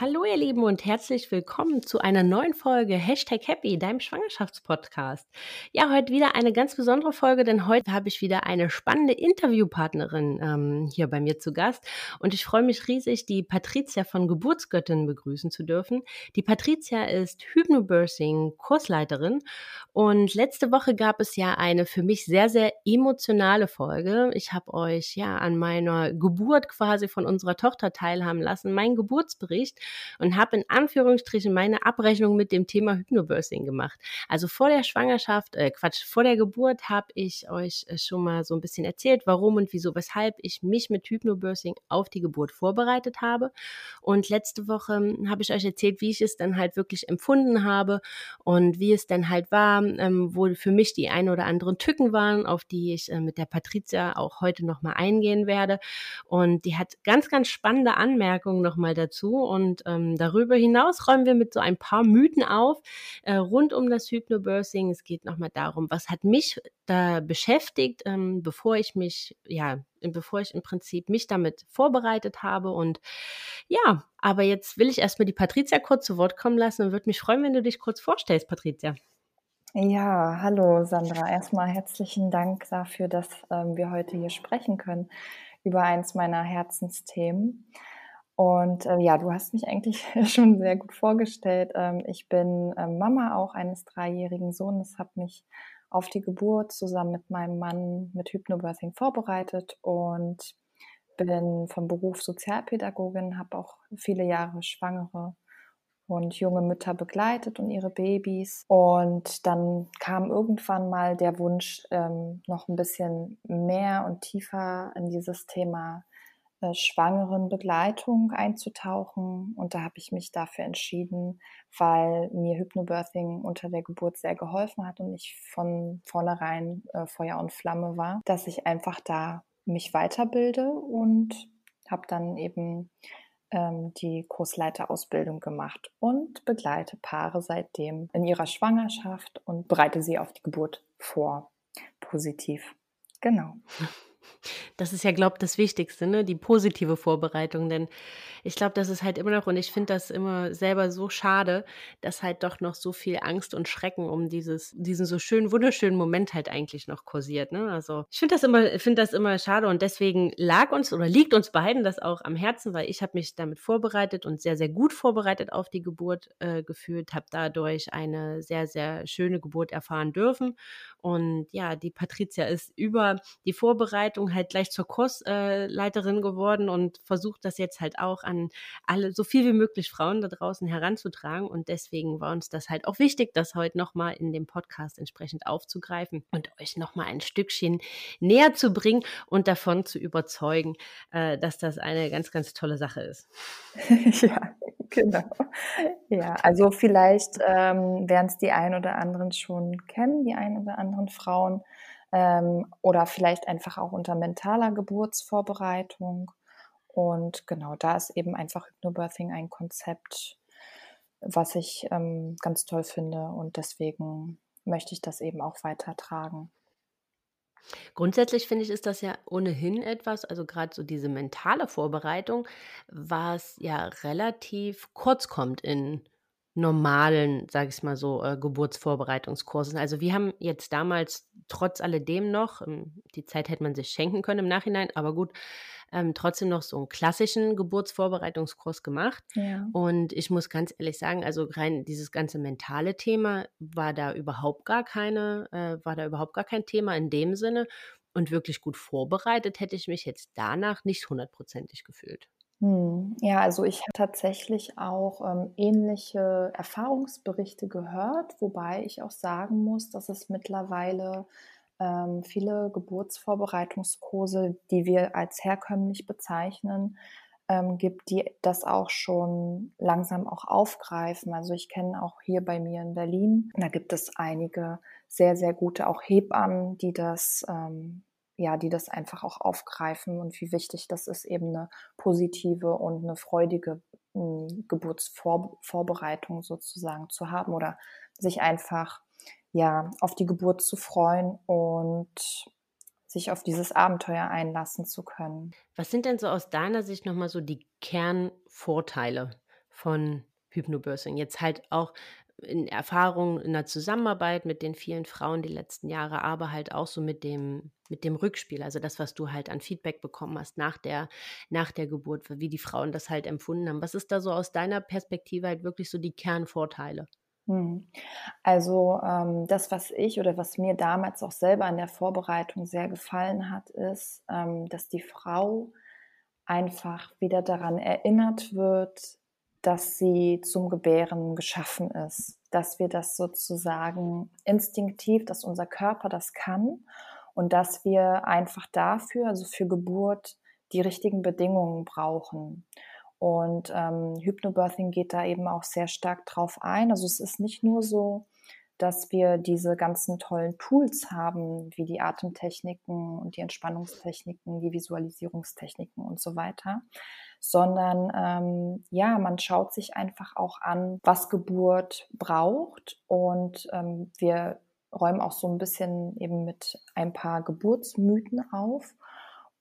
Hallo ihr Lieben und herzlich willkommen zu einer neuen Folge Hashtag Happy, deinem Schwangerschaftspodcast. Ja, heute wieder eine ganz besondere Folge, denn heute habe ich wieder eine spannende Interviewpartnerin ähm, hier bei mir zu Gast und ich freue mich riesig, die Patricia von Geburtsgöttin begrüßen zu dürfen. Die Patricia ist Hypnobirthing Kursleiterin und letzte Woche gab es ja eine für mich sehr, sehr emotionale Folge. Ich habe euch ja an meiner Geburt quasi von unserer Tochter teilhaben lassen, meinen Geburtsbericht und habe in Anführungsstrichen meine Abrechnung mit dem Thema Hypnobirthing gemacht. Also vor der Schwangerschaft, äh Quatsch, vor der Geburt habe ich euch äh, schon mal so ein bisschen erzählt, warum und wieso, weshalb ich mich mit Hypnobirthing auf die Geburt vorbereitet habe. Und letzte Woche hm, habe ich euch erzählt, wie ich es dann halt wirklich empfunden habe und wie es dann halt war, ähm, wo für mich die ein oder anderen Tücken waren, auf die ich äh, mit der Patricia auch heute nochmal eingehen werde. Und die hat ganz, ganz spannende Anmerkungen nochmal dazu und ähm, darüber hinaus räumen wir mit so ein paar Mythen auf äh, rund um das Hypnobirthing. Es geht nochmal darum, was hat mich da beschäftigt, ähm, bevor ich mich, ja, bevor ich im Prinzip mich damit vorbereitet habe. Und ja, aber jetzt will ich erstmal die Patricia kurz zu Wort kommen lassen und würde mich freuen, wenn du dich kurz vorstellst, Patricia. Ja, hallo Sandra. Erstmal herzlichen Dank dafür, dass ähm, wir heute hier sprechen können über eins meiner Herzensthemen. Und äh, ja, du hast mich eigentlich schon sehr gut vorgestellt. Ähm, ich bin äh, Mama auch eines dreijährigen Sohnes, habe mich auf die Geburt zusammen mit meinem Mann mit Hypnobirthing vorbereitet und bin vom Beruf Sozialpädagogin, habe auch viele Jahre Schwangere und junge Mütter begleitet und ihre Babys. Und dann kam irgendwann mal der Wunsch, ähm, noch ein bisschen mehr und tiefer in dieses Thema äh, schwangeren Begleitung einzutauchen. Und da habe ich mich dafür entschieden, weil mir Hypnobirthing unter der Geburt sehr geholfen hat und ich von vornherein äh, Feuer und Flamme war, dass ich einfach da mich weiterbilde und habe dann eben ähm, die Kursleiterausbildung gemacht und begleite Paare seitdem in ihrer Schwangerschaft und bereite sie auf die Geburt vor. Positiv. Genau. Das ist ja, glaube ich, das Wichtigste, ne? die positive Vorbereitung. Denn ich glaube, das ist halt immer noch, und ich finde das immer selber so schade, dass halt doch noch so viel Angst und Schrecken um dieses, diesen so schönen, wunderschönen Moment halt eigentlich noch kursiert. Ne? Also ich finde das immer, finde das immer schade und deswegen lag uns oder liegt uns beiden das auch am Herzen, weil ich habe mich damit vorbereitet und sehr, sehr gut vorbereitet auf die Geburt äh, gefühlt, habe dadurch eine sehr, sehr schöne Geburt erfahren dürfen. Und ja, die Patricia ist über die Vorbereitung halt gleich zur Kursleiterin geworden und versucht das jetzt halt auch an alle, so viel wie möglich Frauen da draußen heranzutragen. Und deswegen war uns das halt auch wichtig, das heute nochmal in dem Podcast entsprechend aufzugreifen und euch nochmal ein Stückchen näher zu bringen und davon zu überzeugen, äh, dass das eine ganz, ganz tolle Sache ist. ja, genau. Ja, also vielleicht ähm, werden es die ein oder anderen schon kennen, die ein oder anderen Frauen ähm, oder vielleicht einfach auch unter mentaler Geburtsvorbereitung. Und genau, da ist eben einfach Hypnobirthing ein Konzept, was ich ähm, ganz toll finde und deswegen möchte ich das eben auch weitertragen. Grundsätzlich finde ich, ist das ja ohnehin etwas, also gerade so diese mentale Vorbereitung, was ja relativ kurz kommt in normalen, sage ich mal so, äh, Geburtsvorbereitungskursen. Also wir haben jetzt damals trotz alledem noch, ähm, die Zeit hätte man sich schenken können im Nachhinein, aber gut, ähm, trotzdem noch so einen klassischen Geburtsvorbereitungskurs gemacht. Ja. Und ich muss ganz ehrlich sagen, also rein dieses ganze mentale Thema war da überhaupt gar keine, äh, war da überhaupt gar kein Thema in dem Sinne. Und wirklich gut vorbereitet hätte ich mich jetzt danach nicht hundertprozentig gefühlt. Hm, ja, also ich habe tatsächlich auch ähm, ähnliche Erfahrungsberichte gehört, wobei ich auch sagen muss, dass es mittlerweile ähm, viele Geburtsvorbereitungskurse, die wir als herkömmlich bezeichnen, ähm, gibt, die das auch schon langsam auch aufgreifen. Also ich kenne auch hier bei mir in Berlin, da gibt es einige sehr, sehr gute auch Hebammen, die das ähm, ja, die das einfach auch aufgreifen und wie wichtig das ist, eben eine positive und eine freudige hm, Geburtsvorbereitung sozusagen zu haben oder sich einfach ja auf die Geburt zu freuen und sich auf dieses Abenteuer einlassen zu können. Was sind denn so aus deiner Sicht nochmal so die Kernvorteile von Hypnobirthing? Jetzt halt auch in Erfahrung in der Zusammenarbeit mit den vielen Frauen die letzten Jahre, aber halt auch so mit dem, mit dem Rückspiel, also das, was du halt an Feedback bekommen hast nach der, nach der Geburt, wie die Frauen das halt empfunden haben. Was ist da so aus deiner Perspektive halt wirklich so die Kernvorteile? Hm. Also ähm, das, was ich oder was mir damals auch selber in der Vorbereitung sehr gefallen hat, ist, ähm, dass die Frau einfach wieder daran erinnert wird, dass sie zum Gebären geschaffen ist, dass wir das sozusagen instinktiv, dass unser Körper das kann und dass wir einfach dafür, also für Geburt, die richtigen Bedingungen brauchen. Und ähm, Hypnobirthing geht da eben auch sehr stark drauf ein. Also es ist nicht nur so, dass wir diese ganzen tollen Tools haben, wie die Atemtechniken und die Entspannungstechniken, die Visualisierungstechniken und so weiter, sondern ähm, ja, man schaut sich einfach auch an, was Geburt braucht. Und ähm, wir räumen auch so ein bisschen eben mit ein paar Geburtsmythen auf.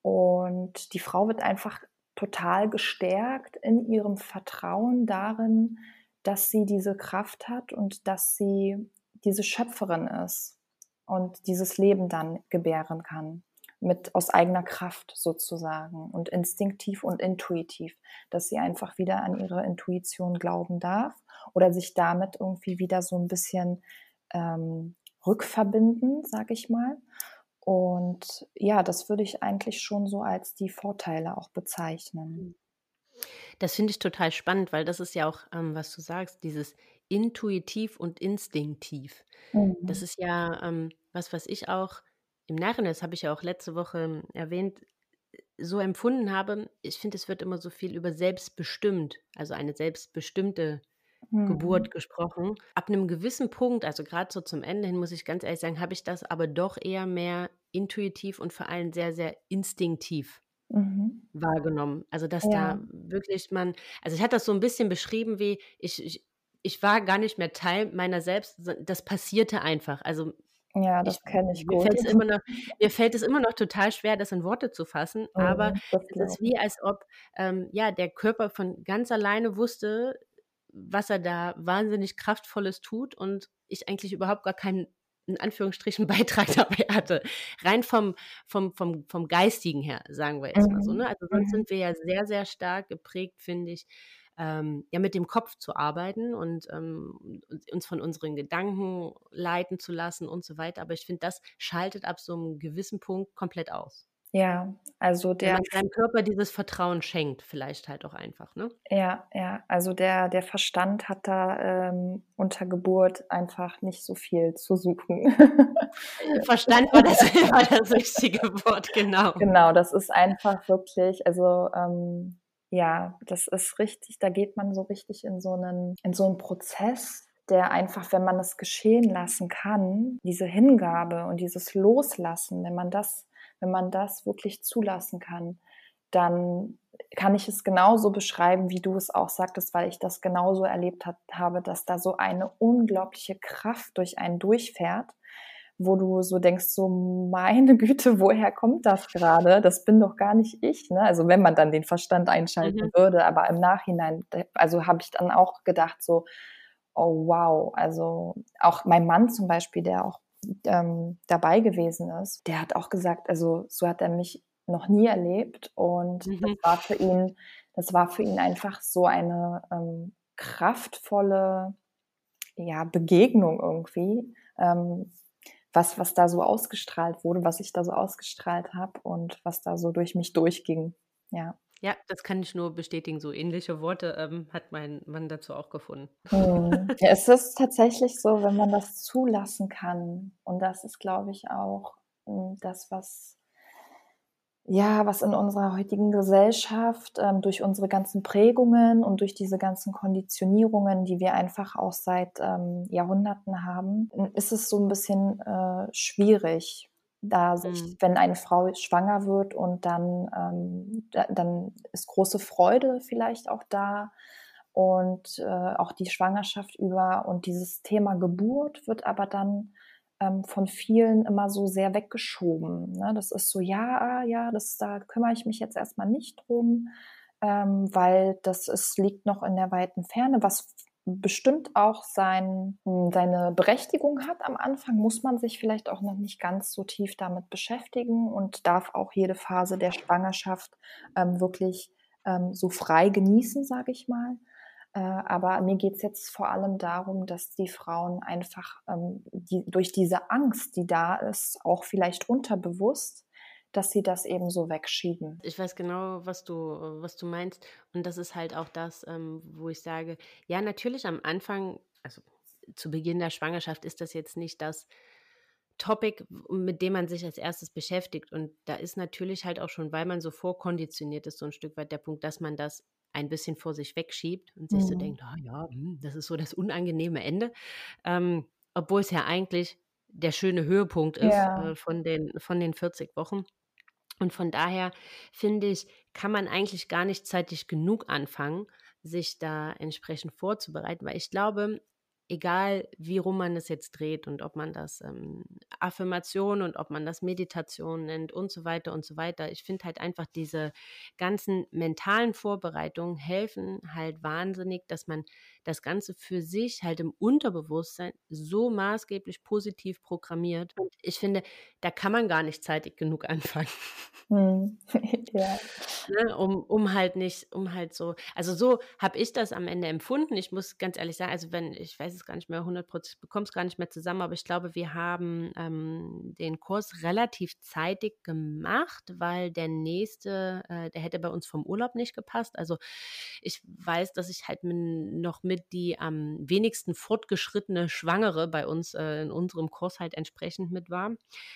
Und die Frau wird einfach total gestärkt in ihrem Vertrauen darin, dass sie diese Kraft hat und dass sie diese Schöpferin ist und dieses Leben dann gebären kann mit aus eigener Kraft sozusagen und instinktiv und intuitiv, dass sie einfach wieder an ihre Intuition glauben darf oder sich damit irgendwie wieder so ein bisschen ähm, rückverbinden, sag ich mal. Und ja, das würde ich eigentlich schon so als die Vorteile auch bezeichnen. Das finde ich total spannend, weil das ist ja auch, ähm, was du sagst, dieses intuitiv und instinktiv. Mhm. Das ist ja ähm, was, was ich auch im Nachhinein, das habe ich ja auch letzte Woche ähm, erwähnt, so empfunden habe. Ich finde, es wird immer so viel über selbstbestimmt, also eine selbstbestimmte Geburt mhm. gesprochen. Ab einem gewissen Punkt, also gerade so zum Ende hin, muss ich ganz ehrlich sagen, habe ich das aber doch eher mehr intuitiv und vor allem sehr, sehr instinktiv mhm. wahrgenommen. Also, dass ja. da wirklich man, also ich hatte das so ein bisschen beschrieben wie, ich, ich, ich war gar nicht mehr Teil meiner selbst, das passierte einfach. Also ja, das kenne ich mir gut. Fällt immer noch, mir fällt es immer noch total schwer, das in Worte zu fassen, mhm, aber es ist wie, als ob ähm, ja, der Körper von ganz alleine wusste, was er da wahnsinnig Kraftvolles tut und ich eigentlich überhaupt gar keinen in Anführungsstrichen Beitrag dabei hatte. Rein vom, vom, vom, vom Geistigen her, sagen wir jetzt mal so. Mhm. Ne? Also sonst mhm. sind wir ja sehr, sehr stark geprägt, finde ich, ähm, ja mit dem Kopf zu arbeiten und ähm, uns von unseren Gedanken leiten zu lassen und so weiter. Aber ich finde, das schaltet ab so einem gewissen Punkt komplett aus. Ja, also der. Wenn man seinem Körper dieses Vertrauen schenkt, vielleicht halt auch einfach, ne? Ja, ja. Also der, der Verstand hat da ähm, unter Geburt einfach nicht so viel zu suchen. Verstand war das, war das richtige Wort, genau. Genau, das ist einfach wirklich, also ähm, ja, das ist richtig, da geht man so richtig in so einen, in so einen Prozess, der einfach, wenn man es geschehen lassen kann, diese Hingabe und dieses Loslassen, wenn man das wenn man das wirklich zulassen kann, dann kann ich es genauso beschreiben, wie du es auch sagtest, weil ich das genauso erlebt hat, habe, dass da so eine unglaubliche Kraft durch einen durchfährt, wo du so denkst, so meine Güte, woher kommt das gerade? Das bin doch gar nicht ich. Ne? Also wenn man dann den Verstand einschalten mhm. würde, aber im Nachhinein, also habe ich dann auch gedacht, so, oh wow, also auch mein Mann zum Beispiel, der auch ähm, dabei gewesen ist, der hat auch gesagt, also so hat er mich noch nie erlebt und mhm. das war für ihn, das war für ihn einfach so eine ähm, kraftvolle ja, Begegnung irgendwie, ähm, was, was da so ausgestrahlt wurde, was ich da so ausgestrahlt habe und was da so durch mich durchging. Ja. Ja, das kann ich nur bestätigen. So ähnliche Worte ähm, hat mein Mann dazu auch gefunden. Hm. Ja, es ist tatsächlich so, wenn man das zulassen kann. Und das ist, glaube ich, auch hm, das, was ja, was in unserer heutigen Gesellschaft ähm, durch unsere ganzen Prägungen und durch diese ganzen Konditionierungen, die wir einfach auch seit ähm, Jahrhunderten haben, ist es so ein bisschen äh, schwierig, da sich, mhm. wenn eine Frau schwanger wird und dann, ähm, da, dann ist große Freude vielleicht auch da und äh, auch die Schwangerschaft über und dieses Thema Geburt wird aber dann ähm, von vielen immer so sehr weggeschoben. Ne? Das ist so, ja, ja, das, da kümmere ich mich jetzt erstmal nicht drum, ähm, weil das ist, liegt noch in der weiten Ferne, was bestimmt auch sein, hm, seine Berechtigung hat am Anfang, muss man sich vielleicht auch noch nicht ganz so tief damit beschäftigen und darf auch jede Phase der Schwangerschaft ähm, wirklich ähm, so frei genießen, sage ich mal. Äh, aber mir geht es jetzt vor allem darum, dass die Frauen einfach ähm, die, durch diese Angst, die da ist, auch vielleicht unterbewusst, dass sie das eben so wegschieben. Ich weiß genau, was du, was du meinst. Und das ist halt auch das, ähm, wo ich sage, ja, natürlich am Anfang, also zu Beginn der Schwangerschaft ist das jetzt nicht das Topic, mit dem man sich als erstes beschäftigt. Und da ist natürlich halt auch schon, weil man so vorkonditioniert ist, so ein Stück weit der Punkt, dass man das ein bisschen vor sich wegschiebt und sich mhm. so denkt, ah ja, hm, das ist so das unangenehme Ende. Ähm, obwohl es ja eigentlich der schöne Höhepunkt ist ja. äh, von, den, von den 40 Wochen. Und von daher finde ich, kann man eigentlich gar nicht zeitig genug anfangen, sich da entsprechend vorzubereiten, weil ich glaube, egal wie rum man es jetzt dreht und ob man das ähm, Affirmation und ob man das Meditation nennt und so weiter und so weiter. Ich finde halt einfach diese ganzen mentalen Vorbereitungen helfen halt wahnsinnig, dass man das Ganze für sich halt im Unterbewusstsein so maßgeblich positiv programmiert. Und ich finde, da kann man gar nicht zeitig genug anfangen. Hm. ja. ne, um, um halt nicht, um halt so, also so habe ich das am Ende empfunden. Ich muss ganz ehrlich sagen, also wenn, ich weiß es gar nicht mehr 100 Prozent, bekomme es gar nicht mehr zusammen, aber ich glaube, wir haben ähm, den Kurs relativ zeitig gemacht, weil der nächste, äh, der hätte bei uns vom Urlaub nicht gepasst. Also ich weiß, dass ich halt mit, noch mit die am wenigsten fortgeschrittene Schwangere bei uns äh, in unserem Kurs halt entsprechend mit war.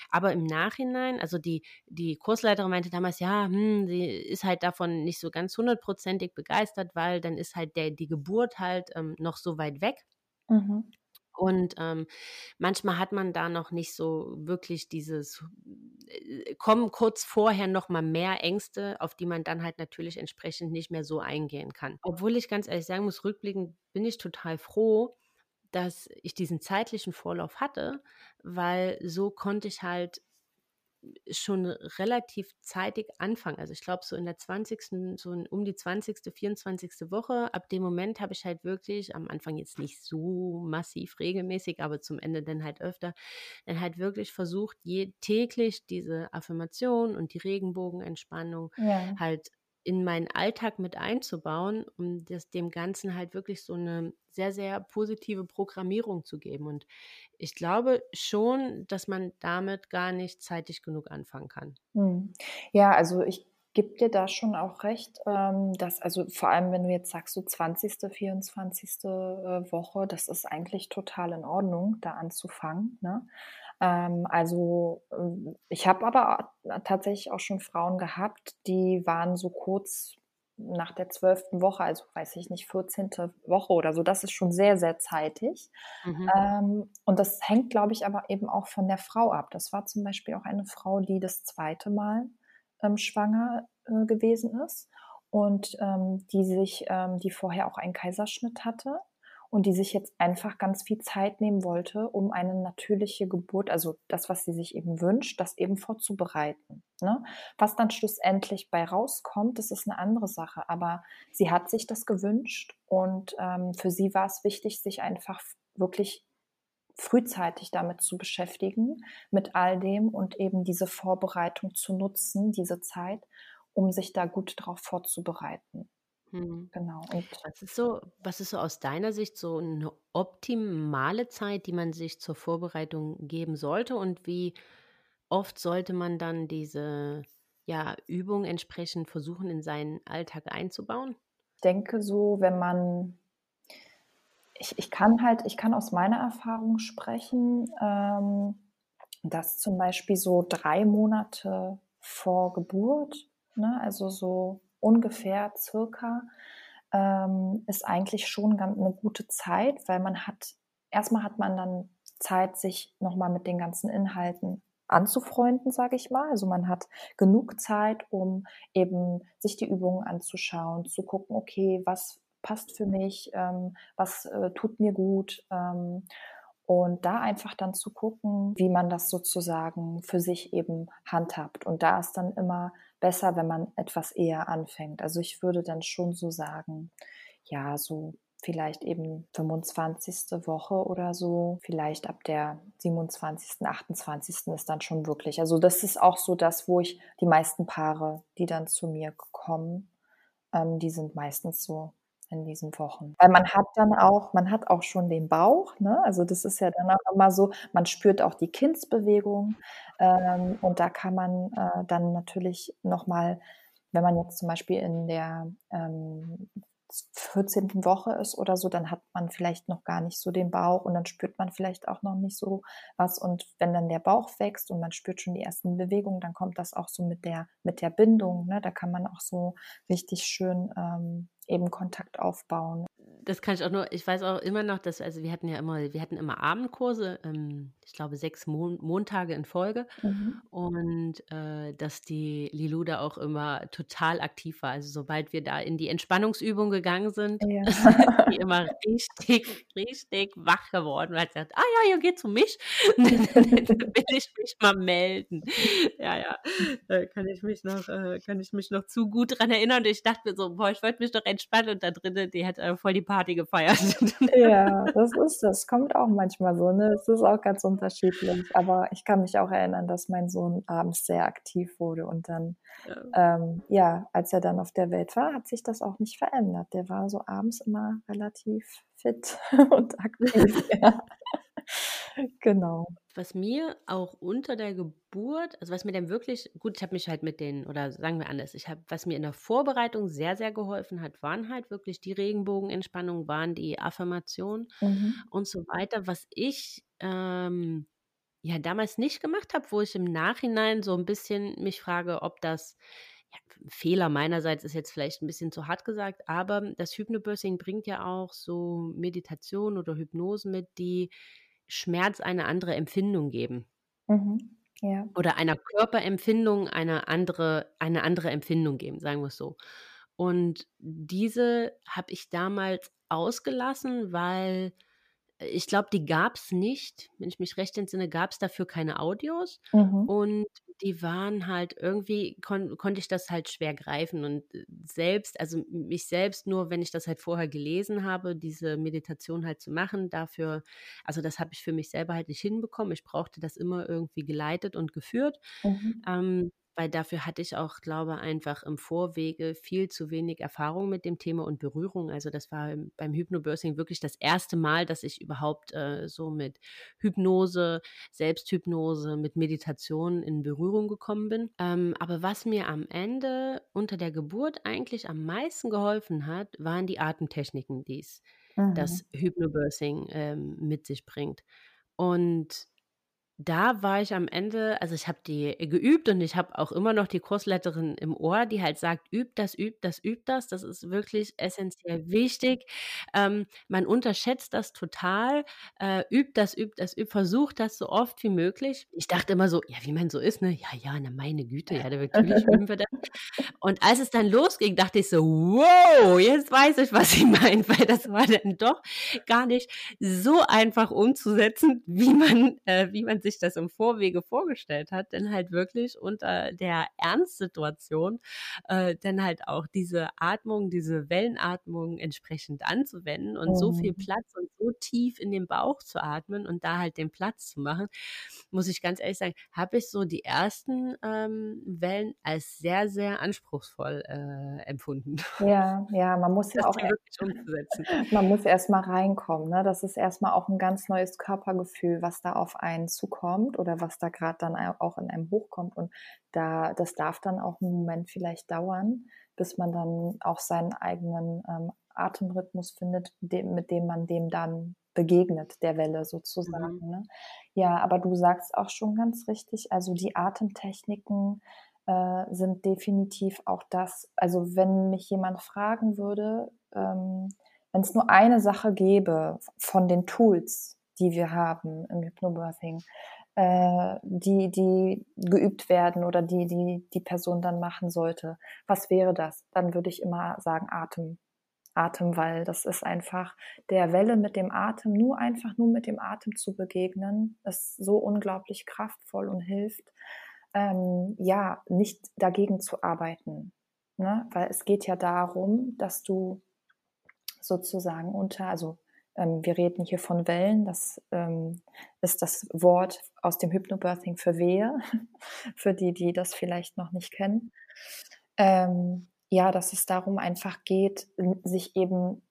Aber im Nachhinein, also die, die Kursleiterin meinte damals, ja, hm, sie ist halt davon nicht so ganz hundertprozentig begeistert, weil dann ist halt der, die Geburt halt ähm, noch so weit weg. Mhm. Und ähm, manchmal hat man da noch nicht so wirklich dieses, äh, kommen kurz vorher noch mal mehr Ängste, auf die man dann halt natürlich entsprechend nicht mehr so eingehen kann. Obwohl ich ganz ehrlich sagen muss, rückblickend bin ich total froh, dass ich diesen zeitlichen Vorlauf hatte, weil so konnte ich halt schon relativ zeitig anfangen. Also ich glaube, so in der 20., so um die 20., 24. Woche, ab dem Moment habe ich halt wirklich, am Anfang jetzt nicht so massiv regelmäßig, aber zum Ende dann halt öfter, dann halt wirklich versucht, je, täglich diese Affirmation und die Regenbogenentspannung ja. halt in meinen Alltag mit einzubauen, um das, dem Ganzen halt wirklich so eine sehr, sehr positive Programmierung zu geben. Und ich glaube schon, dass man damit gar nicht zeitig genug anfangen kann. Hm. Ja, also ich gebe dir da schon auch recht, ähm, dass, also vor allem, wenn du jetzt sagst, so 20., 24. Äh, Woche, das ist eigentlich total in Ordnung, da anzufangen. Ne? Ähm, also ähm, ich habe aber tatsächlich auch schon Frauen gehabt, die waren so kurz nach der zwölften Woche, also weiß ich nicht, 14. Woche oder so. Das ist schon sehr, sehr zeitig. Mhm. Ähm, und das hängt, glaube ich, aber eben auch von der Frau ab. Das war zum Beispiel auch eine Frau, die das zweite Mal ähm, schwanger äh, gewesen ist und ähm, die sich, ähm, die vorher auch einen Kaiserschnitt hatte und die sich jetzt einfach ganz viel Zeit nehmen wollte, um eine natürliche Geburt, also das, was sie sich eben wünscht, das eben vorzubereiten. Ne? Was dann schlussendlich bei rauskommt, das ist eine andere Sache. Aber sie hat sich das gewünscht und ähm, für sie war es wichtig, sich einfach wirklich frühzeitig damit zu beschäftigen, mit all dem und eben diese Vorbereitung zu nutzen, diese Zeit, um sich da gut darauf vorzubereiten. Mhm. Genau. Und was ist so, was ist so aus deiner Sicht so eine optimale Zeit, die man sich zur Vorbereitung geben sollte? Und wie oft sollte man dann diese ja, Übung entsprechend versuchen, in seinen Alltag einzubauen? Ich denke so, wenn man ich, ich kann halt, ich kann aus meiner Erfahrung sprechen, ähm, dass zum Beispiel so drei Monate vor Geburt, ne, also so ungefähr circa, ähm, ist eigentlich schon eine gute Zeit, weil man hat, erstmal hat man dann Zeit, sich nochmal mit den ganzen Inhalten anzufreunden, sage ich mal. Also man hat genug Zeit, um eben sich die Übungen anzuschauen, zu gucken, okay, was passt für mich, ähm, was äh, tut mir gut. Ähm, und da einfach dann zu gucken, wie man das sozusagen für sich eben handhabt. Und da ist dann immer besser, wenn man etwas eher anfängt. Also ich würde dann schon so sagen, ja, so vielleicht eben 25. Woche oder so, vielleicht ab der 27., 28. ist dann schon wirklich. Also das ist auch so das, wo ich die meisten Paare, die dann zu mir kommen, ähm, die sind meistens so in diesen Wochen. Weil man hat dann auch, man hat auch schon den Bauch, ne? Also das ist ja dann auch immer so, man spürt auch die Kindsbewegung ähm, und da kann man äh, dann natürlich nochmal, wenn man jetzt zum Beispiel in der ähm, 14. Woche ist oder so, dann hat man vielleicht noch gar nicht so den Bauch und dann spürt man vielleicht auch noch nicht so was. Und wenn dann der Bauch wächst und man spürt schon die ersten Bewegungen, dann kommt das auch so mit der, mit der Bindung. Ne? Da kann man auch so richtig schön ähm, eben Kontakt aufbauen das kann ich auch nur, ich weiß auch immer noch, dass, also wir hatten ja immer, wir hatten immer Abendkurse, ähm, ich glaube sechs Mon Montage in Folge mhm. und äh, dass die Lilu da auch immer total aktiv war. Also sobald wir da in die Entspannungsübung gegangen sind, ja. ist die immer richtig, richtig wach geworden, weil sie sagt, ah ja, ihr geht zu mich, dann will ich mich mal melden. Ja, ja, da kann ich mich noch, äh, kann ich mich noch zu gut dran erinnern und ich dachte mir so, boah, ich wollte mich doch entspannen und da drinnen, die hat äh, voll die Party gefeiert. Ja, das ist das. Kommt auch manchmal so, ne? Es ist auch ganz unterschiedlich. Aber ich kann mich auch erinnern, dass mein Sohn abends sehr aktiv wurde und dann, ja. Ähm, ja, als er dann auf der Welt war, hat sich das auch nicht verändert. Der war so abends immer relativ fit und aktiv. ja. genau. Was mir auch unter der Geburt, also was mir dann wirklich, gut, ich habe mich halt mit den, oder sagen wir anders, ich habe, was mir in der Vorbereitung sehr, sehr geholfen hat, waren halt wirklich die Regenbogenentspannung, waren die Affirmationen mhm. und so weiter. Was ich ähm, ja damals nicht gemacht habe, wo ich im Nachhinein so ein bisschen mich frage, ob das ja, Fehler meinerseits ist jetzt vielleicht ein bisschen zu hart gesagt, aber das Hypnobirthing bringt ja auch so Meditation oder Hypnosen mit, die Schmerz eine andere Empfindung geben. Mhm. Ja. Oder einer Körperempfindung eine andere, eine andere Empfindung geben, sagen wir es so. Und diese habe ich damals ausgelassen, weil ich glaube, die gab es nicht. Wenn ich mich recht entsinne, gab es dafür keine Audios. Mhm. Und die waren halt irgendwie, kon konnte ich das halt schwer greifen. Und äh, selbst, also mich selbst, nur wenn ich das halt vorher gelesen habe, diese Meditation halt zu machen, dafür, also das habe ich für mich selber halt nicht hinbekommen. Ich brauchte das immer irgendwie geleitet und geführt. Mhm. Ähm, weil dafür hatte ich auch, glaube einfach im Vorwege viel zu wenig Erfahrung mit dem Thema und Berührung. Also das war beim Hypnobirthing wirklich das erste Mal, dass ich überhaupt äh, so mit Hypnose, Selbsthypnose, mit Meditation in Berührung gekommen bin. Ähm, aber was mir am Ende unter der Geburt eigentlich am meisten geholfen hat, waren die Atemtechniken, die es mhm. das Hypnobirthing ähm, mit sich bringt. Und da war ich am Ende, also ich habe die geübt und ich habe auch immer noch die Kursleiterin im Ohr, die halt sagt, übt das, übt das, übt das. Das ist wirklich essentiell wichtig. Ähm, man unterschätzt das total. Äh, übt das, übt das, übt, versucht das so oft wie möglich. Ich dachte immer so, ja, wie man so ist, ne? Ja, ja, na meine Güte, ja, natürlich üben wir das. Und als es dann losging, dachte ich so, wow, jetzt weiß ich, was sie meint, weil das war dann doch gar nicht so einfach umzusetzen, wie man, äh, wie man sich das im Vorwege vorgestellt hat, denn halt wirklich unter der Ernstsituation äh, dann halt auch diese Atmung, diese Wellenatmung entsprechend anzuwenden und oh. so viel mhm. Platz und so tief in den Bauch zu atmen und da halt den Platz zu machen, muss ich ganz ehrlich sagen, habe ich so die ersten ähm, Wellen als sehr, sehr anspruchsvoll äh, empfunden. Ja, ja, man muss ja auch wirklich umzusetzen. Man muss erst mal reinkommen. Ne? Das ist erstmal auch ein ganz neues Körpergefühl, was da auf einen zukommt kommt oder was da gerade dann auch in einem hochkommt. Und da, das darf dann auch einen Moment vielleicht dauern, bis man dann auch seinen eigenen ähm, Atemrhythmus findet, dem, mit dem man dem dann begegnet, der Welle sozusagen. Mhm. Ne? Ja, aber du sagst auch schon ganz richtig, also die Atemtechniken äh, sind definitiv auch das, also wenn mich jemand fragen würde, ähm, wenn es nur eine Sache gäbe von den Tools, die wir haben im Hypnobirthing, äh, die, die geübt werden oder die, die die Person dann machen sollte. Was wäre das? Dann würde ich immer sagen Atem. Atem, weil das ist einfach der Welle mit dem Atem, nur einfach nur mit dem Atem zu begegnen, ist so unglaublich kraftvoll und hilft, ähm, ja, nicht dagegen zu arbeiten. Ne? Weil es geht ja darum, dass du sozusagen unter, also wir reden hier von Wellen, das ähm, ist das Wort aus dem Hypnobirthing für Wehe, für die, die das vielleicht noch nicht kennen. Ähm, ja, dass es darum einfach geht, sich eben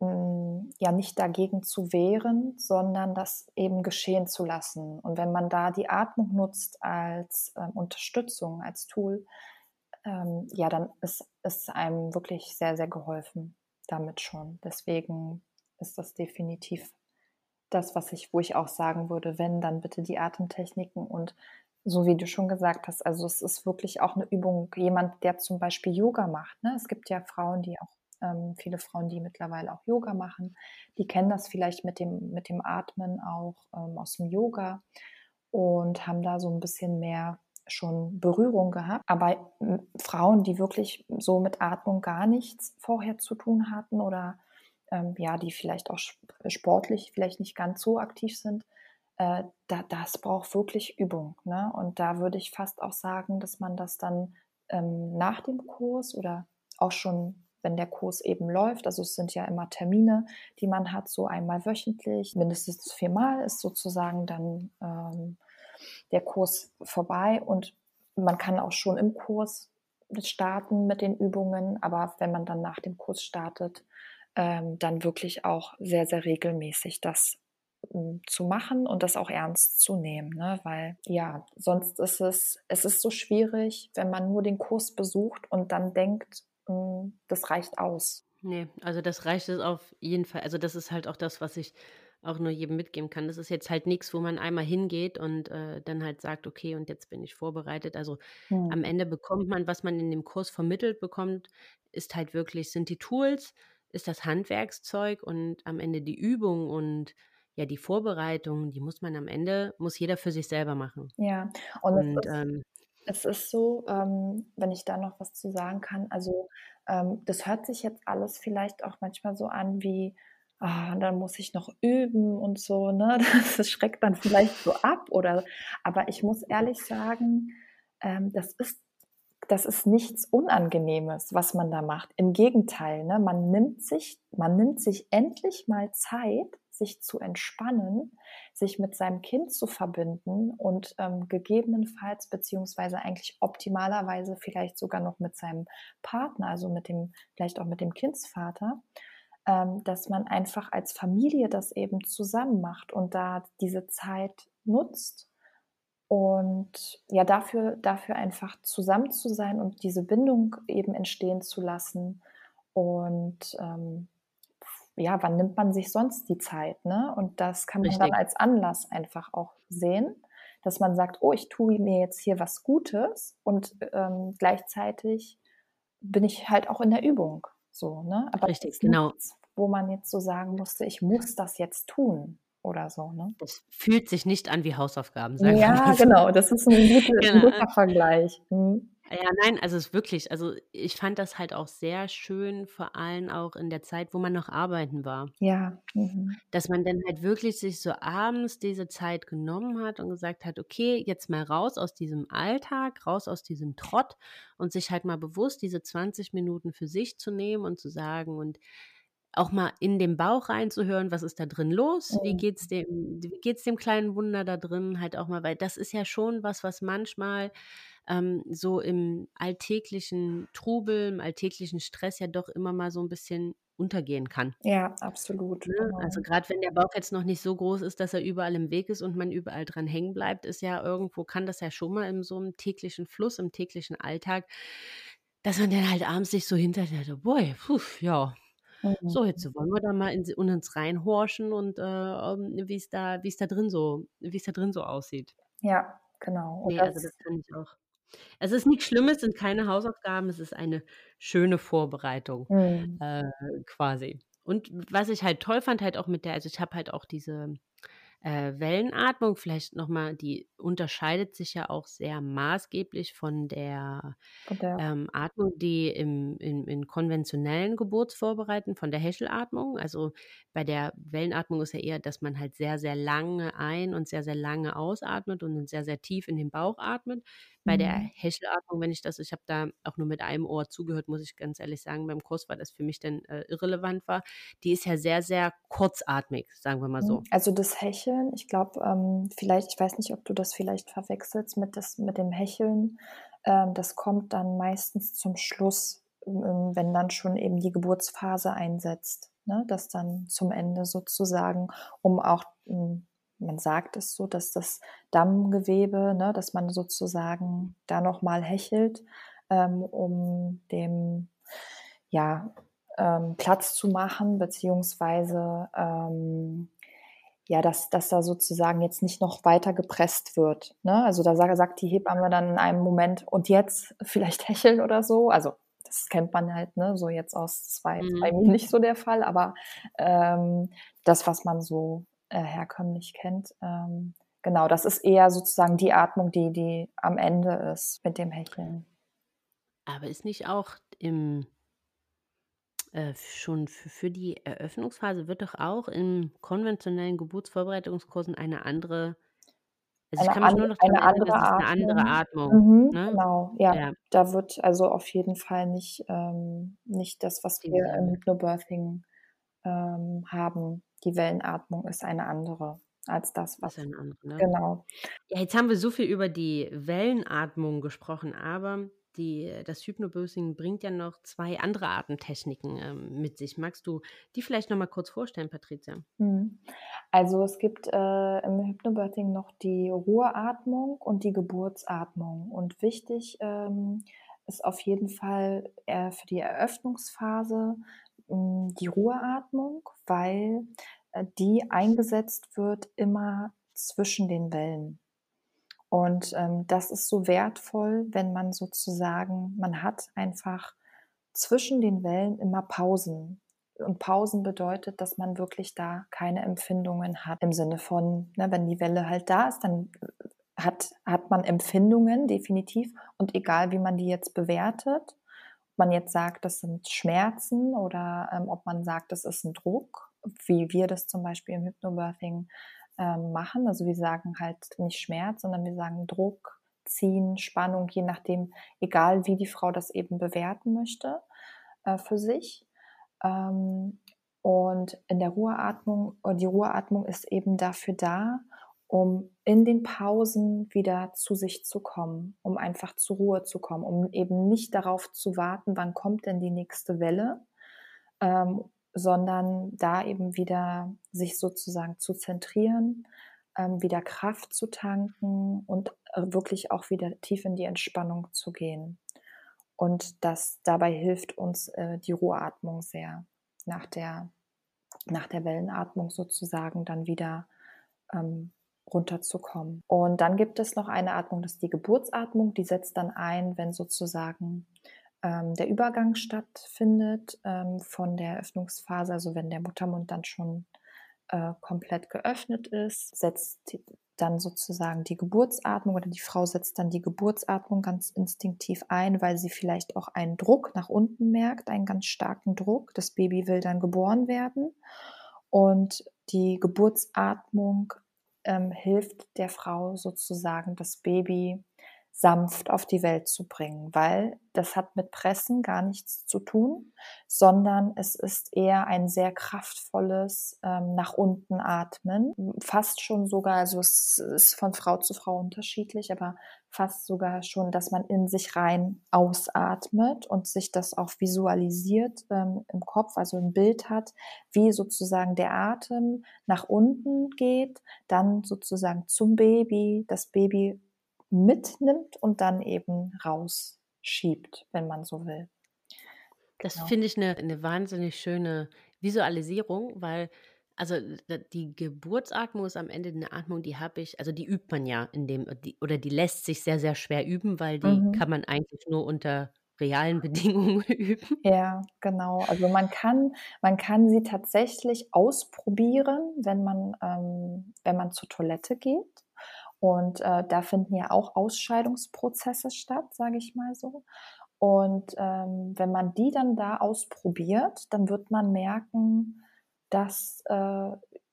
mm, ja nicht dagegen zu wehren, sondern das eben geschehen zu lassen. Und wenn man da die Atmung nutzt als ähm, Unterstützung, als Tool, ähm, ja, dann ist es einem wirklich sehr, sehr geholfen damit schon. Deswegen ist das definitiv das, was ich, wo ich auch sagen würde, wenn, dann bitte die Atemtechniken und so wie du schon gesagt hast, also es ist wirklich auch eine Übung, jemand, der zum Beispiel Yoga macht. Ne? Es gibt ja Frauen, die auch, ähm, viele Frauen, die mittlerweile auch Yoga machen, die kennen das vielleicht mit dem, mit dem Atmen auch ähm, aus dem Yoga und haben da so ein bisschen mehr schon Berührung gehabt. Aber Frauen, die wirklich so mit Atmung gar nichts vorher zu tun hatten oder ähm, ja, die vielleicht auch sportlich vielleicht nicht ganz so aktiv sind, äh, da, das braucht wirklich Übung. Ne? Und da würde ich fast auch sagen, dass man das dann ähm, nach dem Kurs oder auch schon, wenn der Kurs eben läuft, also es sind ja immer Termine, die man hat, so einmal wöchentlich, mindestens viermal ist sozusagen dann ähm, der Kurs vorbei und man kann auch schon im Kurs starten mit den Übungen, aber wenn man dann nach dem Kurs startet, ähm, dann wirklich auch sehr, sehr regelmäßig das hm, zu machen und das auch ernst zu nehmen, ne? weil ja, sonst ist es, es ist so schwierig, wenn man nur den Kurs besucht und dann denkt, hm, das reicht aus. Nee, also das reicht es auf jeden Fall. Also das ist halt auch das, was ich auch nur jedem mitgeben kann. Das ist jetzt halt nichts, wo man einmal hingeht und äh, dann halt sagt, okay, und jetzt bin ich vorbereitet. Also hm. am Ende bekommt man, was man in dem Kurs vermittelt bekommt, ist halt wirklich, sind die Tools, ist das Handwerkszeug und am Ende die Übung und ja, die Vorbereitung, die muss man am Ende, muss jeder für sich selber machen. Ja, und, und es, ist, ähm, es ist so, ähm, wenn ich da noch was zu sagen kann, also ähm, das hört sich jetzt alles vielleicht auch manchmal so an wie, ah, dann muss ich noch üben und so, ne? Das schreckt dann vielleicht so ab oder, aber ich muss ehrlich sagen, ähm, das ist das ist nichts Unangenehmes, was man da macht. Im Gegenteil, ne? man nimmt sich, man nimmt sich endlich mal Zeit, sich zu entspannen, sich mit seinem Kind zu verbinden und ähm, gegebenenfalls beziehungsweise eigentlich optimalerweise vielleicht sogar noch mit seinem Partner, also mit dem, vielleicht auch mit dem Kindsvater, ähm, dass man einfach als Familie das eben zusammen macht und da diese Zeit nutzt und ja, dafür, dafür einfach zusammen zu sein und diese Bindung eben entstehen zu lassen. Und ähm, ja, wann nimmt man sich sonst die Zeit? Ne? Und das kann man Richtig. dann als Anlass einfach auch sehen, dass man sagt, oh, ich tue mir jetzt hier was Gutes und ähm, gleichzeitig bin ich halt auch in der Übung. So, ne? Aber Richtig, genau. Nichts, wo man jetzt so sagen musste, ich muss das jetzt tun oder so. Ne? Das fühlt sich nicht an wie Hausaufgaben, sagen Ja, genau, das ist ein, gute, genau. ein guter Vergleich. Hm. Ja, nein, also es ist wirklich, also ich fand das halt auch sehr schön, vor allem auch in der Zeit, wo man noch arbeiten war. Ja. Mhm. Dass man dann halt wirklich sich so abends diese Zeit genommen hat und gesagt hat, okay, jetzt mal raus aus diesem Alltag, raus aus diesem Trott und sich halt mal bewusst diese 20 Minuten für sich zu nehmen und zu sagen und auch mal in den Bauch reinzuhören, was ist da drin los? Wie geht's dem, wie geht's dem kleinen Wunder da drin? Halt auch mal, weil das ist ja schon was, was manchmal ähm, so im alltäglichen Trubel, im alltäglichen Stress ja doch immer mal so ein bisschen untergehen kann. Ja, absolut. Ne? Genau. Also gerade wenn der Bauch jetzt noch nicht so groß ist, dass er überall im Weg ist und man überall dran hängen bleibt, ist ja irgendwo, kann das ja schon mal in so einem täglichen Fluss, im täglichen Alltag, dass man dann halt abends sich so hinterher, boy, puh, ja, Mhm. So, jetzt wollen wir da mal in, uns reinhorchen und äh, ähm, wie es da, wie es da drin so, wie es da drin so aussieht. Ja, genau. Und nee, also das kann ich auch. Es ist nichts Schlimmes, sind keine Hausaufgaben, es ist eine schöne Vorbereitung mhm. äh, quasi. Und was ich halt toll fand, halt auch mit der, also ich habe halt auch diese äh, Wellenatmung, vielleicht nochmal, die unterscheidet sich ja auch sehr maßgeblich von der, der ähm, Atmung, die im in in konventionellen Geburtsvorbereiten von der Hechelatmung. Also, bei der Wellenatmung ist ja eher, dass man halt sehr, sehr lange ein und sehr, sehr lange ausatmet und dann sehr, sehr tief in den Bauch atmet. Bei der Mhm. Hechelatmung, wenn ich das ich habe da auch nur mit einem Ohr zugehört, muss ich ganz ehrlich sagen, beim Kurs, weil das für mich dann, äh, irrelevant war. Die ist ja sehr, sehr kurzatmig, sagen wir mal Mhm. so. Also, das Hecheln, ich glaube, ähm, vielleicht ich weiß nicht, ob du das vielleicht verwechselst mit das mit dem Hecheln. Ähm, das kommt dann meistens zum Schluss, ähm, wenn dann schon eben die Geburtsphase einsetzt, ne? Dass dann zum Ende sozusagen, um auch hm, man sagt es so, dass das Dammgewebe, ne, dass man sozusagen da noch mal hechelt, ähm, um dem, ja, ähm, Platz zu machen, beziehungsweise, ähm, ja, dass dass da sozusagen jetzt nicht noch weiter gepresst wird, ne? Also, da sa sagt die Hebamme dann in einem Moment: „Und jetzt vielleicht hecheln“ oder so. Also, das kennt man halt, ne, so jetzt aus bei Mhm. mir nicht so der Fall, aber, ähm, das, was man so, äh, herkömmlich kennt, ähm, genau, das ist eher sozusagen die Atmung, die die am Ende ist mit dem Hecheln. Aber ist nicht auch im äh, schon für für die Eröffnungsphase wird doch auch in konventionellen Geburtsvorbereitungskursen eine andere also, ich Eine kann mich an nur noch eine erinnern, andere das ist 'ne andere Atmung. Mhm, ne? genau, ja. Ja. Da wird also auf jeden Fall nicht ähm, nicht das, was wir im. Hypnobirthing, ähm, haben. Die Wellenatmung ist eine andere als das, was Ist eine andere, ne? genau. Ja, jetzt haben wir so viel über die Wellenatmung gesprochen, aber die das Hypnobirthing bringt ja noch 2 andere Atemtechniken, ähm, mit sich. Magst du die vielleicht noch mal kurz vorstellen, Patricia? Mhm. Also, es gibt, äh, im Hypnobirthing noch die Ruheatmung und die Geburtsatmung. Und wichtig, ähm, ist auf jeden Fall, äh, für die Eröffnungsphase, hm, die Ruheatmung, weil, äh, die eingesetzt wird immer zwischen den Wellen. Und, ähm, das ist so wertvoll, wenn man sozusagen man hat einfach zwischen den Wellen immer Pausen. Und Pausen bedeutet, dass man wirklich da keine Empfindungen hat im Sinne von, ne, wenn die Welle halt da ist, dann hat hat man Empfindungen definitiv und egal, wie man die jetzt bewertet, man jetzt sagt, das sind Schmerzen oder, ähm, ob man sagt, das ist 'n Druck, wie wir das zum Beispiel im Hypnobirthing, ähm, machen. Also, wir sagen halt nicht Schmerz, sondern wir sagen Druck, Ziehen, Spannung, je nachdem, egal wie die Frau das eben bewerten möchte, äh, für sich. Ähm, und in der Ruheatmung die Ruheatmung ist eben dafür da, um in den Pausen wieder zu sich zu kommen, um einfach zur Ruhe zu kommen, um eben nicht darauf zu warten, wann kommt denn die nächste Welle, ähm, sondern da eben wieder sich sozusagen zu zentrieren, ähm, wieder Kraft zu tanken und, äh, wirklich auch wieder tief in die Entspannung zu gehen. Und das dabei hilft uns, äh, die Ruheatmung sehr, nach der nach der Wellenatmung sozusagen dann wieder, ähm, runterzukommen. Und dann gibt es noch eine Atmung, das ist die Geburtsatmung, die setzt dann ein, wenn sozusagen, ähm, der Übergang stattfindet, ähm, von der Öffnungsphase, also wenn der Muttermund dann schon, äh, komplett geöffnet ist, setzt dann sozusagen die Geburtsatmung oder die Frau setzt dann die Geburtsatmung ganz instinktiv ein, weil sie vielleicht auch einen Druck nach unten merkt, einen ganz starken Druck. Das Baby will dann geboren werden. Und die Geburtsatmung, ähm, hilft der Frau sozusagen, das Baby sanft auf die Welt zu bringen, weil das hat mit Pressen gar nichts zu tun, sondern es ist eher ein sehr kraftvolles, ähm, nach unten atmen. Fast schon sogar also, es ist von Frau zu Frau unterschiedlich, aber fast sogar schon, dass man in sich rein ausatmet und sich das auch visualisiert, ähm, im Kopf, also 'n Bild hat, wie sozusagen der Atem nach unten geht, dann sozusagen zum Baby, das Baby mitnimmt und dann eben rausschiebt, wenn man so will. Das Genau. finde ich 'ne 'ne wahnsinnig schöne Visualisierung, weil also, die Geburtsatmung ist am Ende 'ne Atmung, die habe ich also, die übt man ja in dem die oder die lässt sich sehr, sehr schwer üben, weil die Mhm. kann man eigentlich nur unter realen Bedingungen üben. Ja, genau. Also man kann, man kann sie tatsächlich ausprobieren, wenn man, ähm, wenn man zur Toilette geht. Und äh, da finden ja auch Ausscheidungsprozesse statt, sage ich mal so. Und ähm, wenn man die dann da ausprobiert, dann wird man merken, dass, äh,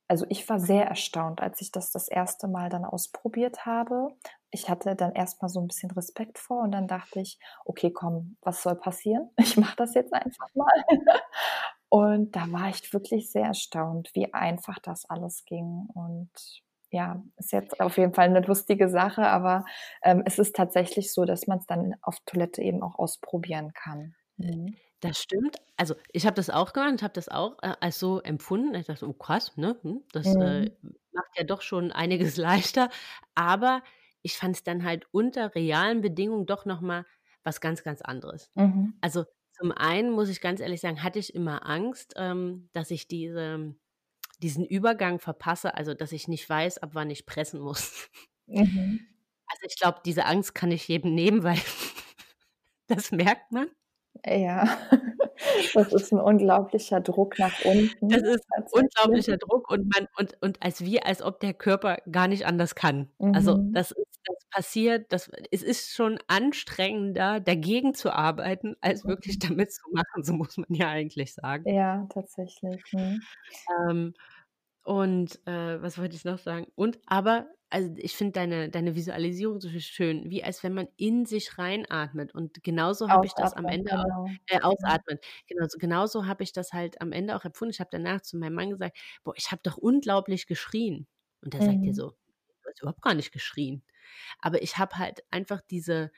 also ich war sehr erstaunt, als ich das das erste Mal dann ausprobiert habe. Ich hatte dann erstmal so ein bisschen Respekt vor und dann dachte ich, okay, komm, was soll passieren? Ich mache das jetzt einfach mal. Und da war ich wirklich sehr erstaunt, wie einfach das alles ging. Und ja, ist jetzt auf jeden Fall eine lustige Sache, aber ähm, es ist tatsächlich so, dass man es dann auf Toilette eben auch ausprobieren kann. Mhm. Das stimmt. Also ich habe das auch gemacht habe das auch äh, als so empfunden. Ich dachte, oh krass, ne? Hm, das äh, mhm. macht ja doch schon einiges leichter. Aber ich fand es dann halt unter realen Bedingungen doch nochmal was ganz, ganz anderes. Mhm. Also zum einen muss ich ganz ehrlich sagen, hatte ich immer Angst, ähm, dass ich diese diesen Übergang verpasse, also dass ich nicht weiß, ab wann ich pressen muss. Mhm. Also ich glaube, diese Angst kann ich jedem nehmen, weil das merkt man. Ja, das ist ein unglaublicher Druck nach unten. Das ist ein unglaublicher Druck und man und, und als wie, als ob der Körper gar nicht anders kann. Also mhm. Also das ist, das passiert, das, es ist schon anstrengender, dagegen zu arbeiten, als wirklich mhm. damit zu machen, so muss man ja eigentlich sagen. Ja, tatsächlich. Mhm. Ähm, und äh, was wollte ich noch sagen? Und aber, also ich finde deine, deine Visualisierung so schön, wie als wenn man in sich reinatmet. Und genauso habe ich das am Ende genau. auch, äh, ausatmet. Genau, so, genauso habe ich das halt am Ende auch empfunden. Ich habe danach zu meinem Mann gesagt, boah, ich habe doch unglaublich geschrien. Und er mhm. sagt dir so, du hast überhaupt gar nicht geschrien. Aber ich habe halt einfach diese,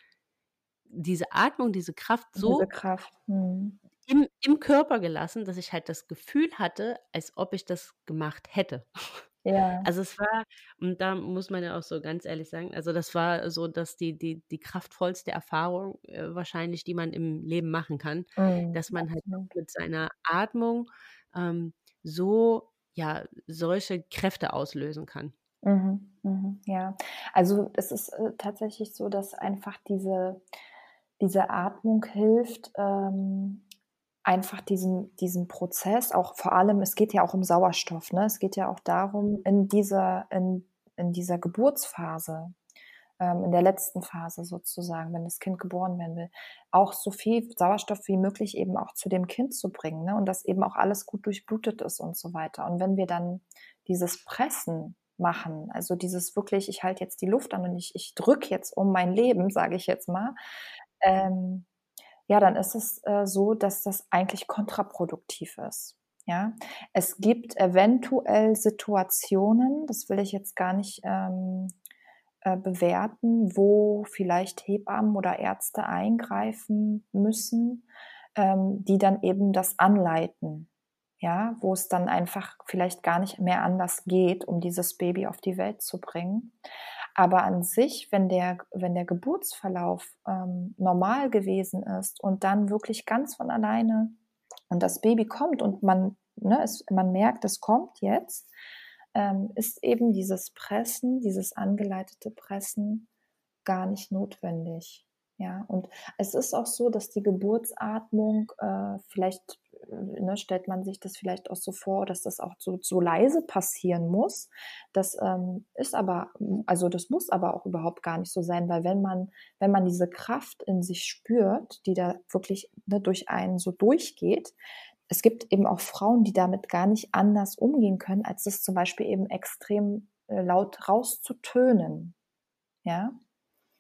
diese Atmung, diese Kraft so diese Kraft. Mhm im, im Körper gelassen, dass ich halt das Gefühl hatte, als ob ich das gemacht hätte. Ja. Also es war, und da muss man ja auch so ganz ehrlich sagen, also das war so, dass die, die, die kraftvollste Erfahrung äh, wahrscheinlich, die man im Leben machen kann, mhm. dass man halt mit seiner Atmung ähm, so, ja, solche Kräfte auslösen kann. Mhm, mhm, ja, also es ist äh, tatsächlich so, dass einfach diese, diese Atmung hilft, ähm, einfach diesen, diesen Prozess, auch vor allem, es geht ja auch um Sauerstoff, ne? es geht ja auch darum, in dieser, in, in dieser Geburtsphase, ähm, in der letzten Phase sozusagen, wenn das Kind geboren werden will, auch so viel Sauerstoff wie möglich eben auch zu dem Kind zu bringen ne? und dass eben auch alles gut durchblutet ist und so weiter. Und wenn wir dann dieses Pressen machen, also dieses wirklich, ich halte jetzt die Luft an und ich, ich drücke jetzt um mein Leben, sage ich jetzt mal, ähm, ja, dann ist es äh, so, dass das eigentlich kontraproduktiv ist. Ja, es gibt eventuell Situationen, das will ich jetzt gar nicht ähm, äh, bewerten, wo vielleicht Hebammen oder Ärzte eingreifen müssen, ähm, die dann eben das anleiten. Ja, wo es dann einfach vielleicht gar nicht mehr anders geht, um dieses Baby auf die Welt zu bringen. Aber an sich, wenn der, wenn der Geburtsverlauf ähm, normal gewesen ist und dann wirklich ganz von alleine und das Baby kommt und man, ne, es, man merkt, es kommt jetzt, ähm, ist eben dieses Pressen, dieses angeleitete Pressen gar nicht notwendig. Ja, und es ist auch so, dass die Geburtsatmung äh, vielleicht ne, stellt man sich das vielleicht auch so vor, dass das auch so, so leise passieren muss. Das ähm, ist aber, also das muss aber auch überhaupt gar nicht so sein, weil wenn man, wenn man diese Kraft in sich spürt, die da wirklich ne, durch einen so durchgeht, es gibt eben auch Frauen, die damit gar nicht anders umgehen können, als es zum Beispiel eben extrem äh, laut rauszutönen. Ja,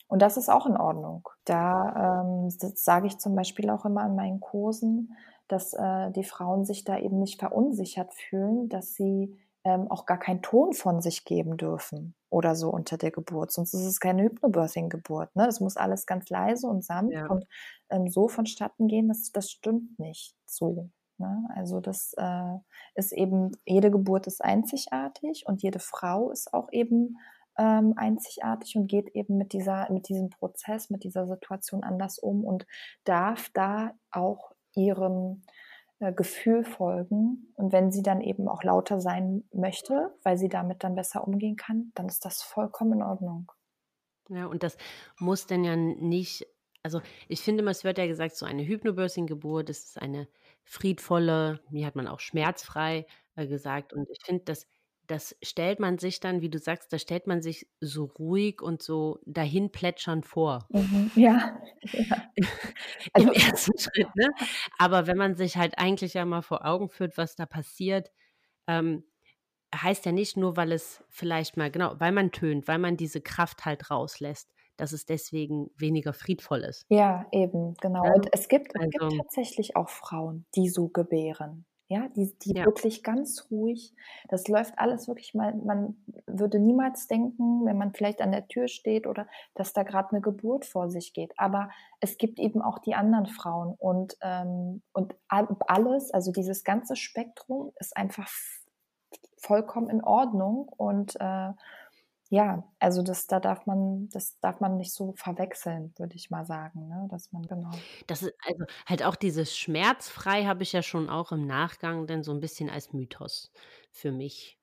und das ist auch in Ordnung. Da ähm, sage ich zum Beispiel auch immer in meinen Kursen, dass äh, die Frauen sich da eben nicht verunsichert fühlen, dass sie ähm, auch gar keinen Ton von sich geben dürfen oder so unter der Geburt. Sonst ist es keine Hypnobirthing-Geburt. Ne? Das muss alles ganz leise und sanft ja. und ähm, so vonstatten gehen. Das, das stimmt nicht so. Ne? Also das äh, ist eben, jede Geburt ist einzigartig und jede Frau ist auch eben ähm, einzigartig und geht eben mit dieser, mit diesem Prozess, mit dieser Situation anders um und darf da auch ihrem äh, Gefühl folgen. Und wenn sie dann eben auch lauter sein möchte, weil sie damit dann besser umgehen kann, dann ist das vollkommen in Ordnung. Ja, und das muss dann ja nicht also ich finde es wird ja gesagt, so eine Hypnobirthing-Geburt, das ist eine friedvolle, wie hat man auch schmerzfrei äh, gesagt. Und ich finde, das, das stellt man sich dann, wie du sagst, da stellt man sich so ruhig und so dahin plätschern vor. Mhm. Ja. ja. Im also ersten Schritt, ne? Aber wenn man sich halt eigentlich ja mal vor Augen führt, was da passiert, ähm, heißt ja nicht nur, weil es vielleicht mal, genau, weil man tönt, weil man diese Kraft halt rauslässt, dass es deswegen weniger friedvoll ist. Ja, eben, genau. Ja? Und es gibt, es gibt also tatsächlich auch Frauen, die so gebären. Ja, die, die ja. wirklich ganz ruhig, das läuft alles wirklich mal, man würde niemals denken, wenn man vielleicht an der Tür steht oder dass da gerade eine Geburt vor sich geht. Aber es gibt eben auch die anderen Frauen und, ähm, und alles, also dieses ganze Spektrum ist einfach vollkommen in Ordnung und äh, ja, also das, da darf man, das darf man nicht so verwechseln, würde ich mal sagen, ne? Dass man, genau. Das ist also halt auch dieses schmerzfrei habe ich ja schon auch im Nachgang dann so ein bisschen als Mythos für mich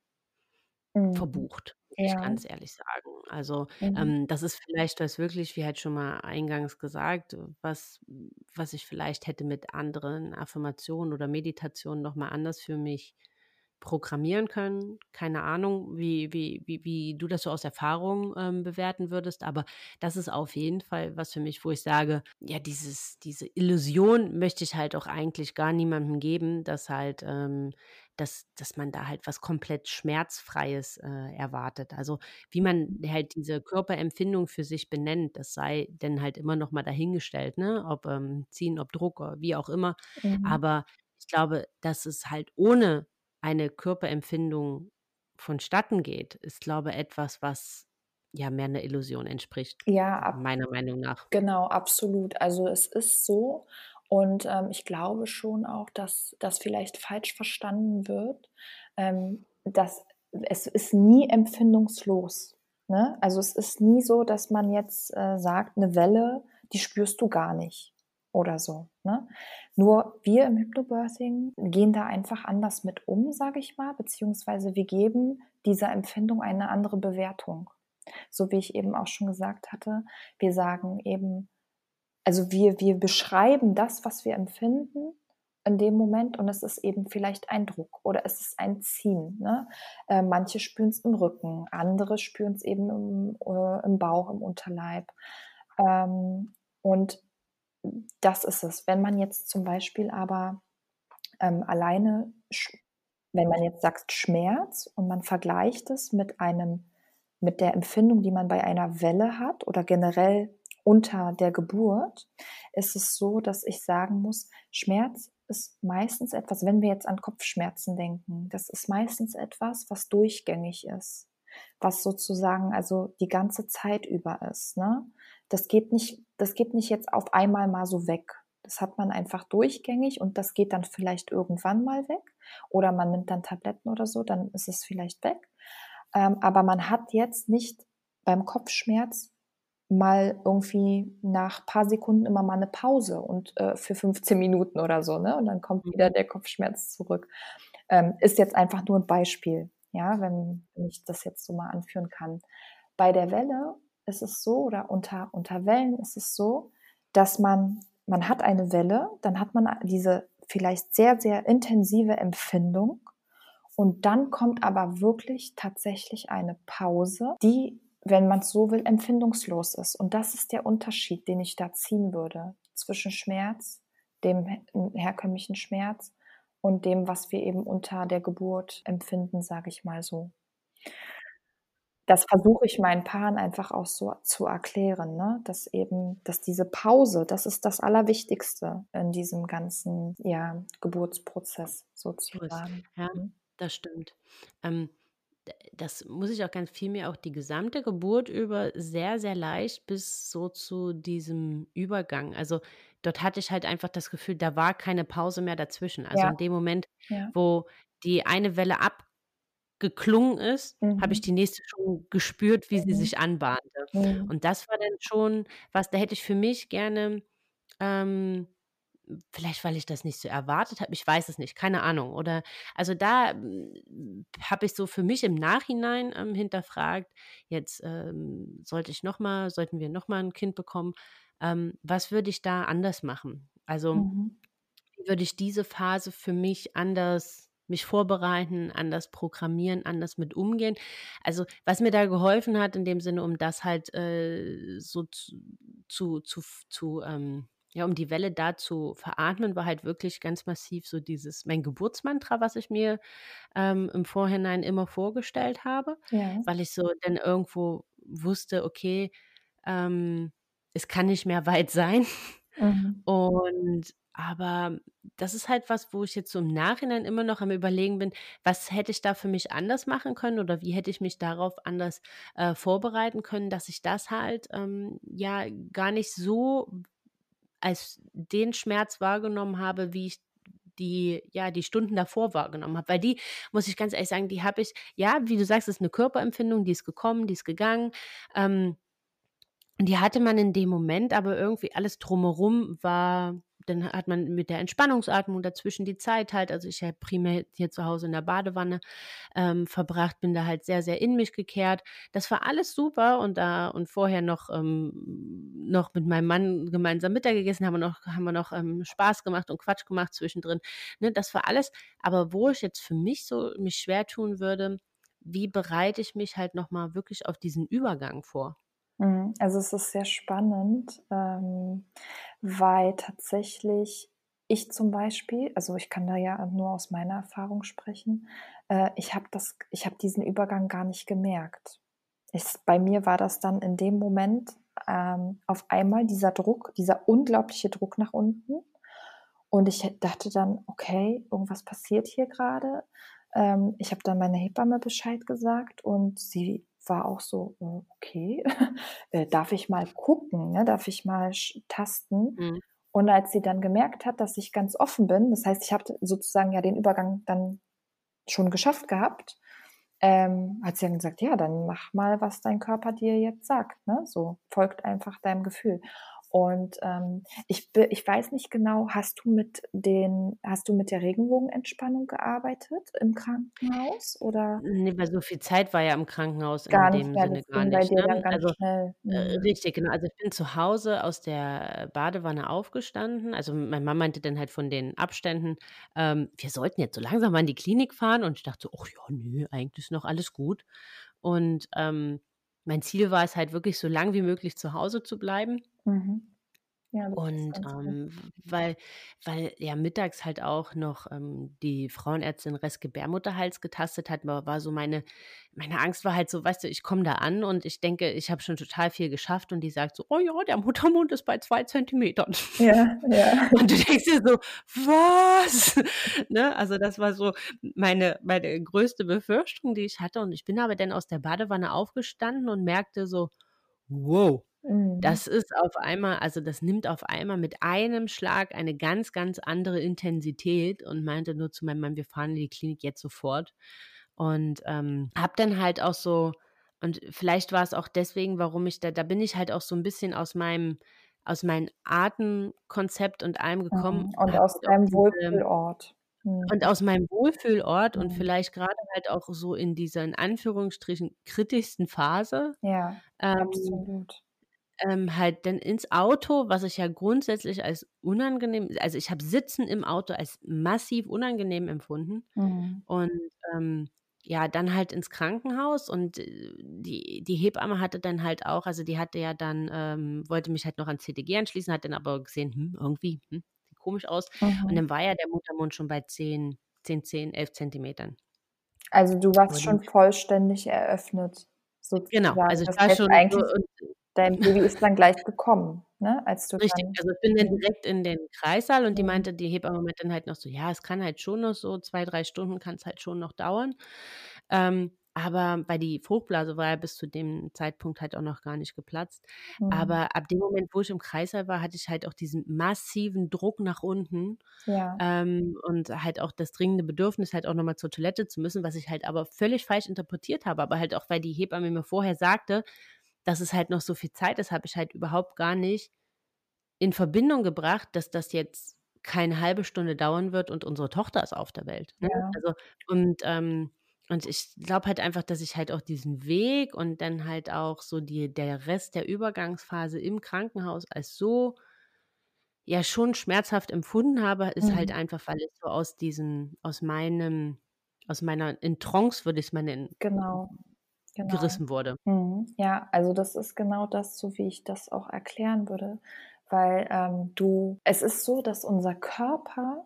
mhm. verbucht, muss ja. ich ganz ehrlich sagen. Also mhm. ähm, das ist vielleicht was wirklich, wie halt schon mal eingangs gesagt, was, was ich vielleicht hätte mit anderen Affirmationen oder Meditationen nochmal anders für mich programmieren können. Keine Ahnung, wie, wie, wie, wie du das so aus Erfahrung ähm, bewerten würdest, aber das ist auf jeden Fall was für mich, wo ich sage, ja, dieses, diese Illusion möchte ich halt auch eigentlich gar niemandem geben, dass halt, ähm, dass, dass man da halt was komplett Schmerzfreies äh, erwartet. Also wie man halt diese Körperempfindung für sich benennt, das sei denn halt immer noch mal dahingestellt, ne? Ob ähm, ziehen, ob Druck, wie auch immer. Mhm. Aber ich glaube, dass es halt ohne eine Körperempfindung vonstatten geht, ist, glaube ich, etwas, was ja mehr einer Illusion entspricht. Ja, ab, meiner Meinung nach. Genau, absolut. Also es ist so. Und ähm, ich glaube schon auch, dass das vielleicht falsch verstanden wird, ähm, dass es ist nie empfindungslos. Ne? Also es ist nie so, dass man jetzt äh, sagt, eine Welle, die spürst du gar nicht oder so. Ne? Nur wir im Hypnobirthing gehen da einfach anders mit um, sage ich mal, beziehungsweise wir geben dieser Empfindung eine andere Bewertung. So wie ich eben auch schon gesagt hatte, wir sagen eben, also wir, wir beschreiben das, was wir empfinden in dem Moment und es ist eben vielleicht ein Druck oder es ist ein Ziehen. Ne? Äh, manche spüren es im Rücken, andere spüren es eben im, äh, im Bauch, im Unterleib. Ähm, und das ist es. Wenn man jetzt zum Beispiel aber ähm, alleine, wenn man jetzt sagt Schmerz und man vergleicht es mit einem, mit der Empfindung, die man bei einer Welle hat oder generell unter der Geburt, ist es so, dass ich sagen muss, Schmerz ist meistens etwas, wenn wir jetzt an Kopfschmerzen denken, das ist meistens etwas, was durchgängig ist, was sozusagen also die ganze Zeit über ist. Ne? Das geht nicht, das geht nicht jetzt auf einmal mal so weg. Das hat man einfach durchgängig und das geht dann vielleicht irgendwann mal weg. Oder man nimmt dann Tabletten oder so, dann ist es vielleicht weg. Ähm, aber man hat jetzt nicht beim Kopfschmerz mal irgendwie nach paar Sekunden immer mal eine Pause und äh, für 15 Minuten oder so, ne? Und dann kommt wieder mhm. der Kopfschmerz zurück. Ähm, ist jetzt einfach nur ein Beispiel, ja, wenn, wenn ich das jetzt so mal anführen kann. Bei der Welle ist es so, oder unter, unter Wellen ist es so, dass man, man hat eine Welle, dann hat man diese vielleicht sehr, sehr intensive Empfindung und dann kommt aber wirklich tatsächlich eine Pause, die, wenn man es so will, empfindungslos ist. Und das ist der Unterschied, den ich da ziehen würde zwischen Schmerz, dem herkömmlichen Schmerz und dem, was wir eben unter der Geburt empfinden, sage ich mal so das versuche ich meinen Paaren einfach auch so zu erklären, ne? dass eben, dass diese Pause, das ist das Allerwichtigste in diesem ganzen ja, Geburtsprozess sozusagen. Ja, mhm. das stimmt. Ähm, das muss ich auch ganz viel mehr auch die gesamte Geburt über sehr, sehr leicht bis so zu diesem Übergang. Also dort hatte ich halt einfach das Gefühl, da war keine Pause mehr dazwischen. Also ja. in dem Moment, ja. wo die eine Welle ab geklungen ist, mhm. habe ich die nächste schon gespürt, wie mhm. sie sich anbahnte. Mhm. Und das war dann schon was, da hätte ich für mich gerne, ähm, vielleicht weil ich das nicht so erwartet habe, ich weiß es nicht, keine Ahnung. Oder also da hm, habe ich so für mich im Nachhinein ähm, hinterfragt, jetzt ähm, sollte ich noch mal, sollten wir noch mal ein Kind bekommen, ähm, was würde ich da anders machen? Also, Mhm. würde ich diese Phase für mich anders mich vorbereiten, anders programmieren, anders mit umgehen? Also, was mir da geholfen hat in dem Sinne, um das halt, äh, so zu zu zu zu, ähm ja, um die Welle da zu veratmen, war halt wirklich ganz massiv so dieses mein Geburtsmantra, was ich mir, ähm, im Vorhinein immer vorgestellt habe, Ja. weil ich so dann irgendwo wusste: „Okay, ähm, es kann nicht mehr weit sein.“ Mhm. Und aber das ist halt was, wo ich jetzt so im Nachhinein immer noch am Überlegen bin: „Was hätte ich da für mich anders machen können oder wie hätte ich mich darauf anders, äh, vorbereiten können, dass ich das halt, ähm, ja, gar nicht so als den Schmerz wahrgenommen habe, wie ich die ja, die Stunden davor wahrgenommen habe. Weil die, muss ich ganz ehrlich sagen, die habe ich ja, wie du sagst, ist 'ne Körperempfindung, die ist gekommen, die ist gegangen. Ähm, die hatte man in dem Moment, aber irgendwie alles drumherum war dann hat man mit der Entspannungsatmung dazwischen die Zeit halt also, ich habe primär hier zu Hause in der Badewanne, ähm, verbracht, bin da halt sehr, sehr in mich gekehrt. Das war alles super und da und vorher noch ähm, noch mit meinem Mann gemeinsam Mittag gegessen, haben wir noch haben wir noch, ähm, Spaß gemacht und Quatsch gemacht zwischendrin, ne? Das war alles aber wo ich jetzt für mich so mich schwer tun würde, wie bereite ich mich halt noch mal wirklich auf diesen Übergang vor? Mhm. Also, es ist sehr spannend, ähm, weil tatsächlich ich zum Beispiel also, ich kann da ja nur aus meiner Erfahrung sprechen, äh, ich habe das ich habe diesen Übergang gar nicht gemerkt. Es bei mir war das dann in dem Moment, ähm, auf einmal dieser Druck, dieser unglaubliche Druck nach unten und ich dachte dann: „Okay, irgendwas passiert hier grade.“ Ähm, ich habe dann meiner Hebamme Bescheid gesagt und sie war auch so: „Äh, okay, äh, darf ich mal gucken, ne? Darf ich mal tasten?“ Mhm. Und als sie dann gemerkt hat, dass ich ganz offen bin das heißt, ich hatte sozusagen ja den Übergang dann schon geschafft gehabt, ähm, hat sie dann gesagt: „Ja, dann mach mal, was dein Körper dir jetzt sagt, ne, so. Folgt einfach deinem Gefühl.“ Und, ähm, ich ich weiß nicht genau, hast du mit den hast du mit der Regenbogenentspannung gearbeitet im Krankenhaus, oder? Ne, weil so viel Zeit war ja im Krankenhaus in Gar nicht dem mehr, Sinne gar nicht, ne? ganz Also, schnell. äh, Mhm. richtig, genau. Also, ich bin zu Hause aus der Badewanne aufgestanden. Also, meine Mama meinte dann halt von den Abständen, ähm, wir sollten jetzt so langsam mal in die Klinik fahren und ich dachte so: „Ach ja, ne, eigentlich ist noch alles gut.“ Und, ähm, mein Ziel war es halt wirklich, so lang wie möglich zu Hause zu bleiben. Mhm. Ja, das ist Und, ganz ähm, weil weil ja mittags halt auch noch, ähm, die Frauenärztin Restgebärmutterhals getastet hat, wa war so meine meine Angst war halt so, weißt du, ich komme da an und ich denke, ich habe schon total viel geschafft und die sagt so: „Oh ja, der Muttermund ist bei 2 Zentimetern.“ Ja, ja. Und du denkst dir so: „Was?“ Ne? Also, das war so meine meine größte Befürchtung, die ich hatte und ich bin aber dann aus der Badewanne aufgestanden und merkte so: „Wow, Mhm. das ist auf einmal also, das nimmt auf einmal mit einem Schlag eine ganz, ganz andere Intensität“ und meinte nur zu meinem Mann: „Wir fahren in die Klinik jetzt sofort.“ Und, ähm, habe dann halt auch so und vielleicht war es auch deswegen, warum ich da da bin ich halt auch so 'n bisschen aus meinem aus meinem Atemkonzept und allem gekommen, Mhm. Und aus halt deinem Wohlfühlort. Mhm. und aus meinem Wohlfühlort und Mhm. vielleicht grade halt auch so in dieser in Anführungsstrichen kritischsten Phase, Ja, ähm absolut. Ähm, halt dann ins Auto, was ich ja grundsätzlich als unangenehm also, ich habe Sitzen im Auto als massiv unangenehm empfunden Mhm. und, ähm, ja, dann halt ins Krankenhaus und, äh, die die Hebamme hatte dann halt auch also, die hatte ja dann ähm, wollte mich halt noch ans CTG anschließen, hat dann aber gesehen: „Hm, irgendwie, hm, sieht komisch aus.“ Und Mhm. dann war ja der Muttermund schon bei 10 10, 10, 11 Zentimetern. Also, du warst Und schon vollständig eröffnet Genau, sozusagen. also, ich Das war schon so eigentlich, und dein Baby ist dann gleich gekommen, ne, als du Richtig, also, ich bin dann mhm. direkt in den Kreissaal und die Mhm. meinte die Hebamme meinte dann halt noch so: „Ja, es kann halt schon noch so 2, 3 Stunden kann's halt schon noch dauern.“ Ähm, aber weil die Fruchtblase war ja bis zu dem Zeitpunkt halt auch noch gar nicht geplatzt. Mhm. Aber ab dem Moment, wo ich im Kreißsaal war, hatte ich halt auch diesen massiven Druck nach unten, Ja. ähm, und halt auch das dringende Bedürfnis, halt auch noch mal zur Toilette zu müssen, was ich halt aber völlig falsch interpretiert habe. Aber halt auch, weil die Hebamme mir vorher sagte, dass es halt noch so viel Zeit ist, habe ich halt überhaupt gar nicht in Verbindung gebracht, dass das jetzt keine 1/2 Stunde dauern wird und unsere Tochter ist auf der Welt, ne? Ja. Also und, ähm und ich glaube halt einfach, dass ich halt auch diesen Weg und dann halt auch so die, der Rest der Übergangsphase im Krankenhaus als so ja schon schmerzhaft empfunden habe, ist halt Mhm. einfach, weil ich so aus diesem, aus meinem, aus meiner in Trance, würde ich es mal nennen, Genau, genau. gerissen wurde. Mhm. Ja, also das ist genau das, so wie ich das auch erklären würde, weil ähm, du, es ist so, dass unser Körper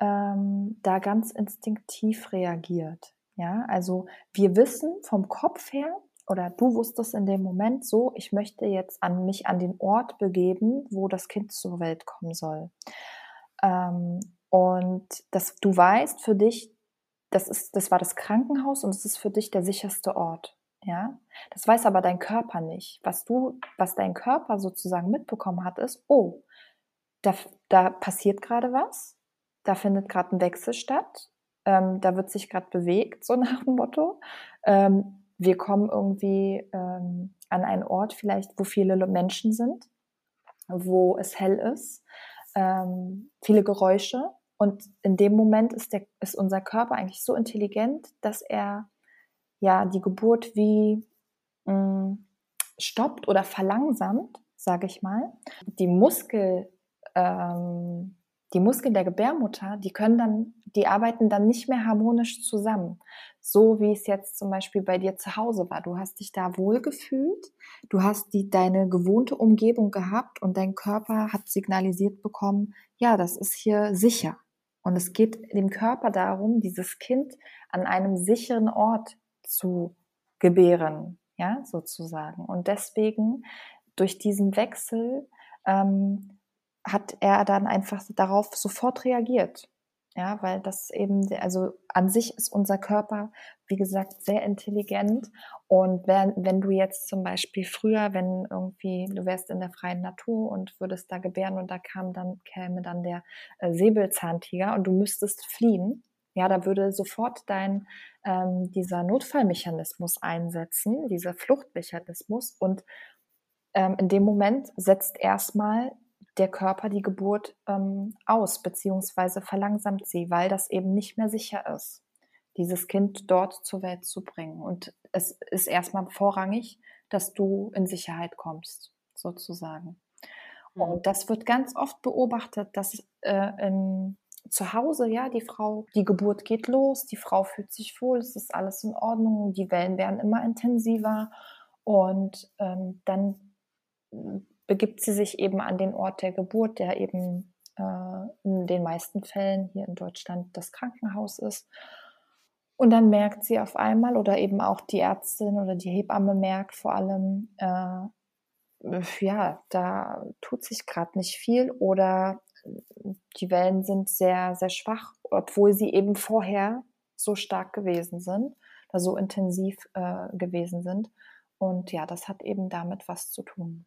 ähm, da ganz instinktiv reagiert. Ja, also wir wissen vom Kopf her, oder du wusstest in dem Moment so, ich möchte jetzt an mich an den Ort begeben, wo das Kind zur Welt kommen soll. Ähm, und dass du weißt für dich, das ist, das war das Krankenhaus und es ist für dich der sicherste Ort. Ja, das weiß aber dein Körper nicht. Was du, was dein Körper sozusagen mitbekommen hat, ist, oh, da, da passiert gerade was, da findet gerade ein Wechsel statt, ähm, da wird sich gerade bewegt, so nach dem Motto. Ähm, wir kommen irgendwie ähm, an einen Ort vielleicht, wo viele Menschen sind, wo es hell ist, ähm, viele Geräusche. Und in dem Moment ist, der, ist unser Körper eigentlich so intelligent, dass er ja die Geburt wie mh, mm, stoppt oder verlangsamt, sage ich mal. Die Muskel, ähm, die Muskeln der Gebärmutter, die können dann, die arbeiten dann nicht mehr harmonisch zusammen. So wie es jetzt zum Beispiel bei dir zu Hause war. Du hast dich da wohlgefühlt, du hast die, deine gewohnte Umgebung gehabt und dein Körper hat signalisiert bekommen, ja, das ist hier sicher. Und es geht dem Körper darum, dieses Kind an einem sicheren Ort zu gebären, ja, sozusagen. Und deswegen durch diesen Wechsel ähm, hat er dann einfach darauf sofort reagiert. Ja, weil das eben, also an sich ist unser Körper, wie gesagt, sehr intelligent. Und wenn, wenn du jetzt zum Beispiel früher, wenn irgendwie, du wärst in der freien Natur und würdest da gebären und da kam dann, käme dann der äh, Säbelzahntiger und du müsstest fliehen, ja, da würde sofort dein, ähm, dieser Notfallmechanismus einsetzen, dieser Fluchtmechanismus und ähm, in dem Moment setzt erstmal der Körper die Geburt ähm, aus, beziehungsweise verlangsamt sie, weil das eben nicht mehr sicher ist, dieses Kind dort zur Welt zu bringen. Und es ist erstmal vorrangig, dass du in Sicherheit kommst, sozusagen. Mhm. Und das wird ganz oft beobachtet, dass äh, in, zu Hause, ja, die Frau, die Geburt geht los, die Frau fühlt sich wohl, es ist alles in Ordnung, die Wellen werden immer intensiver und ähm, dann begibt sie sich eben an den Ort der Geburt, der eben äh, in den meisten Fällen hier in Deutschland das Krankenhaus ist. Und dann merkt sie auf einmal oder eben auch die Ärztin oder die Hebamme merkt vor allem, äh, ja, da tut sich gerade nicht viel oder die Wellen sind sehr, sehr schwach, obwohl sie eben vorher so stark gewesen sind, da so intensiv äh, gewesen sind. Und ja, das hat eben damit was zu tun.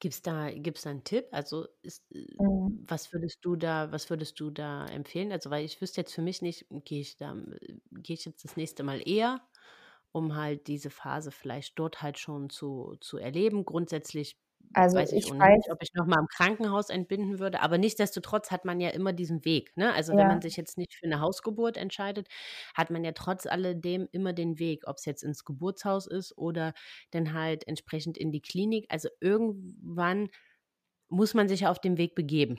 Gibt's da gibt's da 'n Tipp? Also, ist äh, Mhm. was würdest du da was würdest du da empfehlen? Also, weil ich wüsste jetzt für mich nicht, gehe ich da äh, gehe ich jetzt das nächste Mal eher, um halt diese Phase vielleicht dort halt schon zu zu erleben. Grundsätzlich Also, weiß ich ich ohnehin nicht, weiß ob ich noch mal im Krankenhaus entbinden würde, aber nichtsdestotrotz hat man ja immer diesen Weg, ne? Also, wenn ja. man sich jetzt nicht für 'ne Hausgeburt entscheidet, hat man ja trotz alledem immer den Weg, ob's jetzt ins Geburtshaus ist oder dann halt entsprechend in die Klinik. Also, irgendwann muss man sich auf den Weg begeben.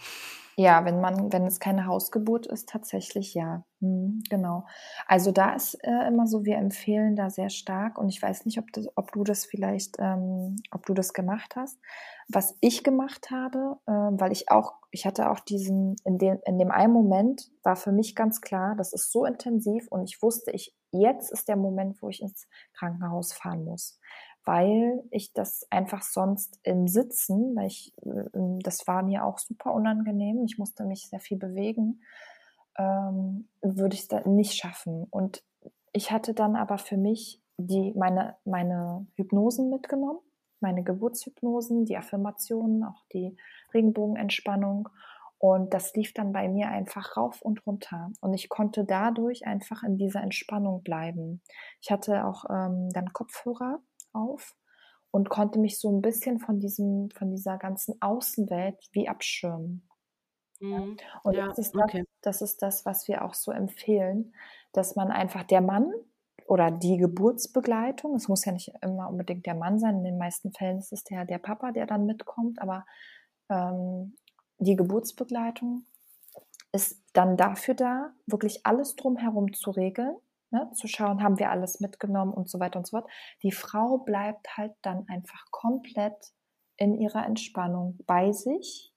Ja, wenn man wenn es keine Hausgeburt ist, tatsächlich ja. Mhm, genau. Also, da ist, äh, immer so, wir empfehlen da sehr stark und ich weiß nicht, ob das ob du das vielleicht ähm, ob du das gemacht hast. Was ich gemacht habe, ähm, weil ich auch ich hatte auch diesen in dem in dem einen Moment war für mich ganz klar, das ist so intensiv und ich wusste, ich jetzt ist der Moment, wo ich ins Krankenhaus fahren muss weil ich das einfach sonst im Sitzen, weil ich, äh, das war mir auch super unangenehm, ich musste mich sehr viel bewegen, ähm, würde ich es nicht schaffen. Und ich hatte dann aber für mich die, meine, meine Hypnosen mitgenommen, meine Geburtshypnosen, die Affirmationen, auch die Regenbogenentspannung. Und das lief dann bei mir einfach rauf und runter. Und ich konnte dadurch einfach in dieser Entspannung bleiben. Ich hatte auch ähm, dann Kopfhörer auf und konnte mich so ein bisschen von diesem von dieser ganzen Außenwelt wie abschirmen. Ja. Mhm. Und Ja, das ist das okay. das ist das, was wir auch so empfehlen, dass man einfach der Mann oder die Geburtsbegleitung, es muss ja nicht immer unbedingt der Mann sein, in den meisten Fällen ist es der, der Papa, der dann mitkommt, aber ähm, die Geburtsbegleitung ist dann dafür da, wirklich alles drumherum zu regeln, ne, zu schauen, haben wir alles mitgenommen und so weiter und so fort. Die Frau bleibt halt dann einfach komplett in ihrer Entspannung bei sich,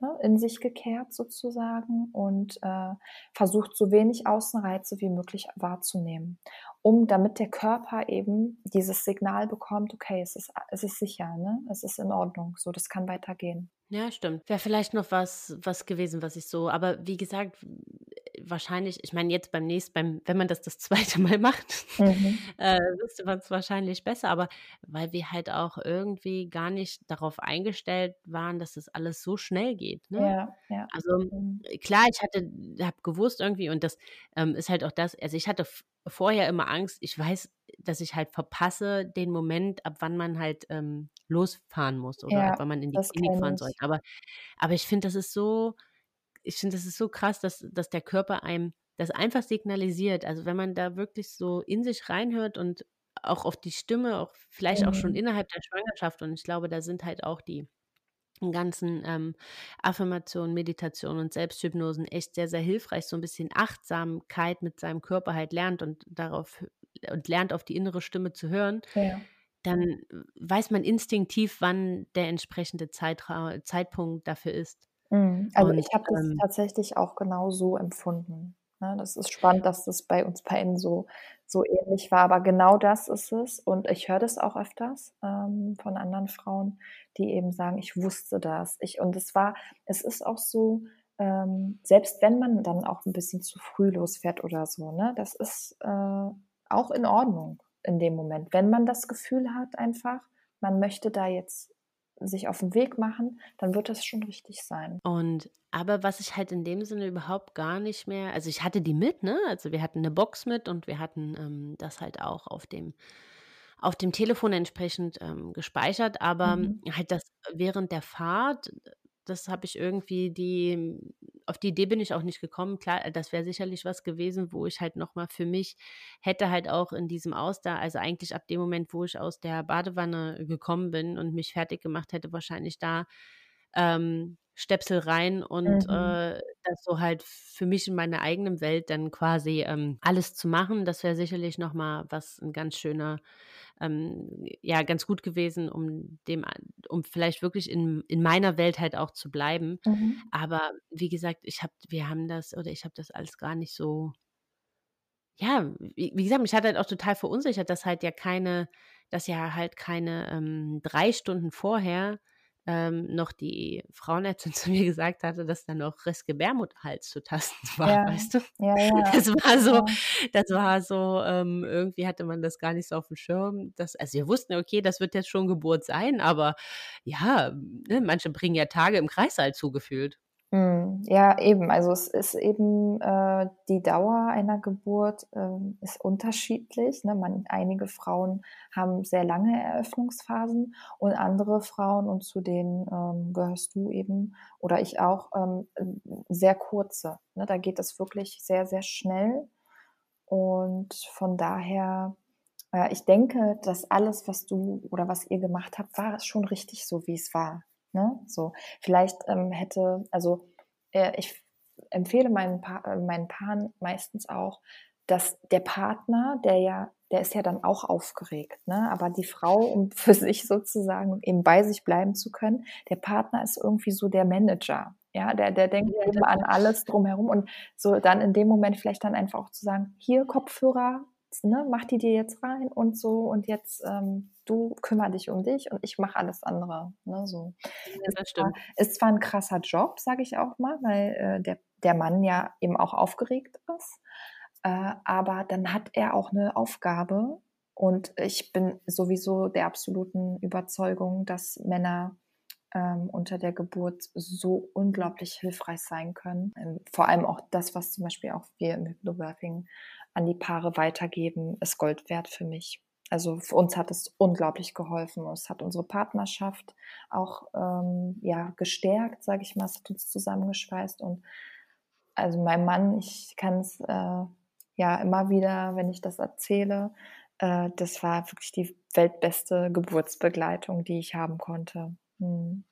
ne, in sich gekehrt sozusagen und äh, versucht so wenig Außenreize wie möglich wahrzunehmen, um damit der Körper eben dieses Signal bekommt, okay, es ist, es ist sicher, ne? es ist in Ordnung, so, das kann weitergehen. Ja, stimmt. Wäre vielleicht noch was, was gewesen, was ich so, aber wie gesagt, wahrscheinlich, ich meine, jetzt beim nächsten, beim, wenn man das das zweite Mal macht, mhm. äh, wüsste man es wahrscheinlich besser, aber weil wir halt auch irgendwie gar nicht darauf eingestellt waren, dass das alles so schnell geht. Ne? Ja, ja. Also mhm. klar, ich hatte, habe gewusst irgendwie, und das ähm, ist halt auch das, also ich hatte vorher immer Angst, ich weiß, dass ich halt verpasse den Moment, ab wann man halt ähm, losfahren muss oder ja, ab wann man in die Klinik fahren sollte. Aber, aber ich finde, das ist so, ich finde, das ist so krass, dass, dass der Körper einem das einfach signalisiert. Also wenn man da wirklich so in sich reinhört und auch auf die Stimme, auch vielleicht mhm. auch schon mhm. innerhalb der Schwangerschaft. Und ich glaube, da sind halt auch die ganzen ähm, Affirmationen, Meditationen und Selbsthypnosen echt sehr, sehr hilfreich, so ein bisschen Achtsamkeit mit seinem Körper halt lernt und darauf und lernt auf die innere Stimme zu hören, ja. dann weiß man instinktiv, wann der entsprechende Zeitra Zeitpunkt dafür ist. Mhm. Also und, ich habe das ähm, tatsächlich auch genau so empfunden. Ne? Das ist spannend, dass das bei uns beiden so, so ähnlich war, aber genau das ist es. Und ich höre das auch öfters ähm, von anderen Frauen, die eben sagen, ich wusste das. Ich, und es war, es ist auch so, ähm, selbst wenn man dann auch ein bisschen zu früh losfährt oder so, ne, das ist äh, auch in Ordnung in dem Moment. Wenn man das Gefühl hat, einfach, man möchte da jetzt sich auf den Weg machen, dann wird das schon richtig sein. Und aber was ich halt in dem Sinne überhaupt gar nicht mehr, also ich hatte die mit, ne? Also wir hatten eine Box mit und wir hatten ähm, das halt auch auf dem auf dem Telefon entsprechend ähm, gespeichert, aber mhm. halt das während der Fahrt das habe ich irgendwie die, auf die Idee bin ich auch nicht gekommen. Klar, das wäre sicherlich was gewesen, wo ich halt nochmal für mich hätte halt auch in diesem Aus da, also eigentlich ab dem Moment, wo ich aus der Badewanne gekommen bin und mich fertig gemacht hätte, wahrscheinlich da ähm, Stöpsel rein und mhm. äh, das so halt für mich in meiner eigenen Welt dann quasi ähm, alles zu machen. Das wäre sicherlich nochmal was ein ganz schöner ähm, ja ganz gut gewesen, um dem, um vielleicht wirklich in, in meiner Welt halt auch zu bleiben. Mhm. Aber wie gesagt, ich habe, wir haben das oder ich habe das alles gar nicht so. Ja, wie, wie, gesagt, mich hat halt auch total verunsichert, dass halt ja keine, dass ja halt keine ähm, drei Stunden vorher ähm, noch die Frauenärztin zu mir gesagt hatte, dass da noch Restgebärmutterhals zu tasten war, ja. weißt du? Ja, ja. Das war so, das war so, ähm, irgendwie hatte man das gar nicht so auf dem Schirm. Dass, also wir wussten, okay, das wird jetzt schon Geburt sein, aber ja, ne, manche bringen ja Tage im Kreissaal zugefühlt. Hm, ja, eben. Also es ist eben äh, die Dauer einer Geburt äh, ist unterschiedlich. Ne? Man, einige Frauen haben sehr lange Eröffnungsphasen und andere Frauen, und zu denen ähm, gehörst du eben oder ich auch, ähm, sehr kurze. Ne? Da geht es wirklich sehr, sehr schnell. Und von daher, äh, ich denke, dass alles, was du oder was ihr gemacht habt, war schon richtig so, wie es war. Ne? So, vielleicht ähm, hätte, also äh, ich empfehle meinen, pa äh, meinen Paaren meistens auch, dass der Partner, der ja, der ist ja dann auch aufgeregt, ne? Aber die Frau, um für sich sozusagen eben bei sich bleiben zu können, der Partner ist irgendwie so der Manager. Ja, der, der denkt ja, eben an alles drumherum und so dann in dem Moment vielleicht dann einfach auch zu sagen, hier Kopfhörer, ne, mach die dir jetzt rein und so und jetzt ähm, du kümmer dich um dich und ich mache alles andere. Ne, so. Ja, das stimmt. Ist zwar ein krasser Job, sage ich auch mal, weil äh, der, der Mann ja eben auch aufgeregt ist, äh, aber dann hat er auch eine Aufgabe und ich bin sowieso der absoluten Überzeugung, dass Männer ähm, unter der Geburt so unglaublich hilfreich sein können. Ähm, vor allem auch das, was zum Beispiel auch wir im Hypnobirthing an die Paare weitergeben, ist Gold wert für mich. Also für uns hat es unglaublich geholfen. Es hat unsere Partnerschaft auch ähm, ja, gestärkt, sage ich mal. Es hat uns zusammengeschweißt und also mein Mann, ich kann es äh, ja immer wieder, wenn ich das erzähle, äh, das war wirklich die weltbeste Geburtsbegleitung, die ich haben konnte. Mhm.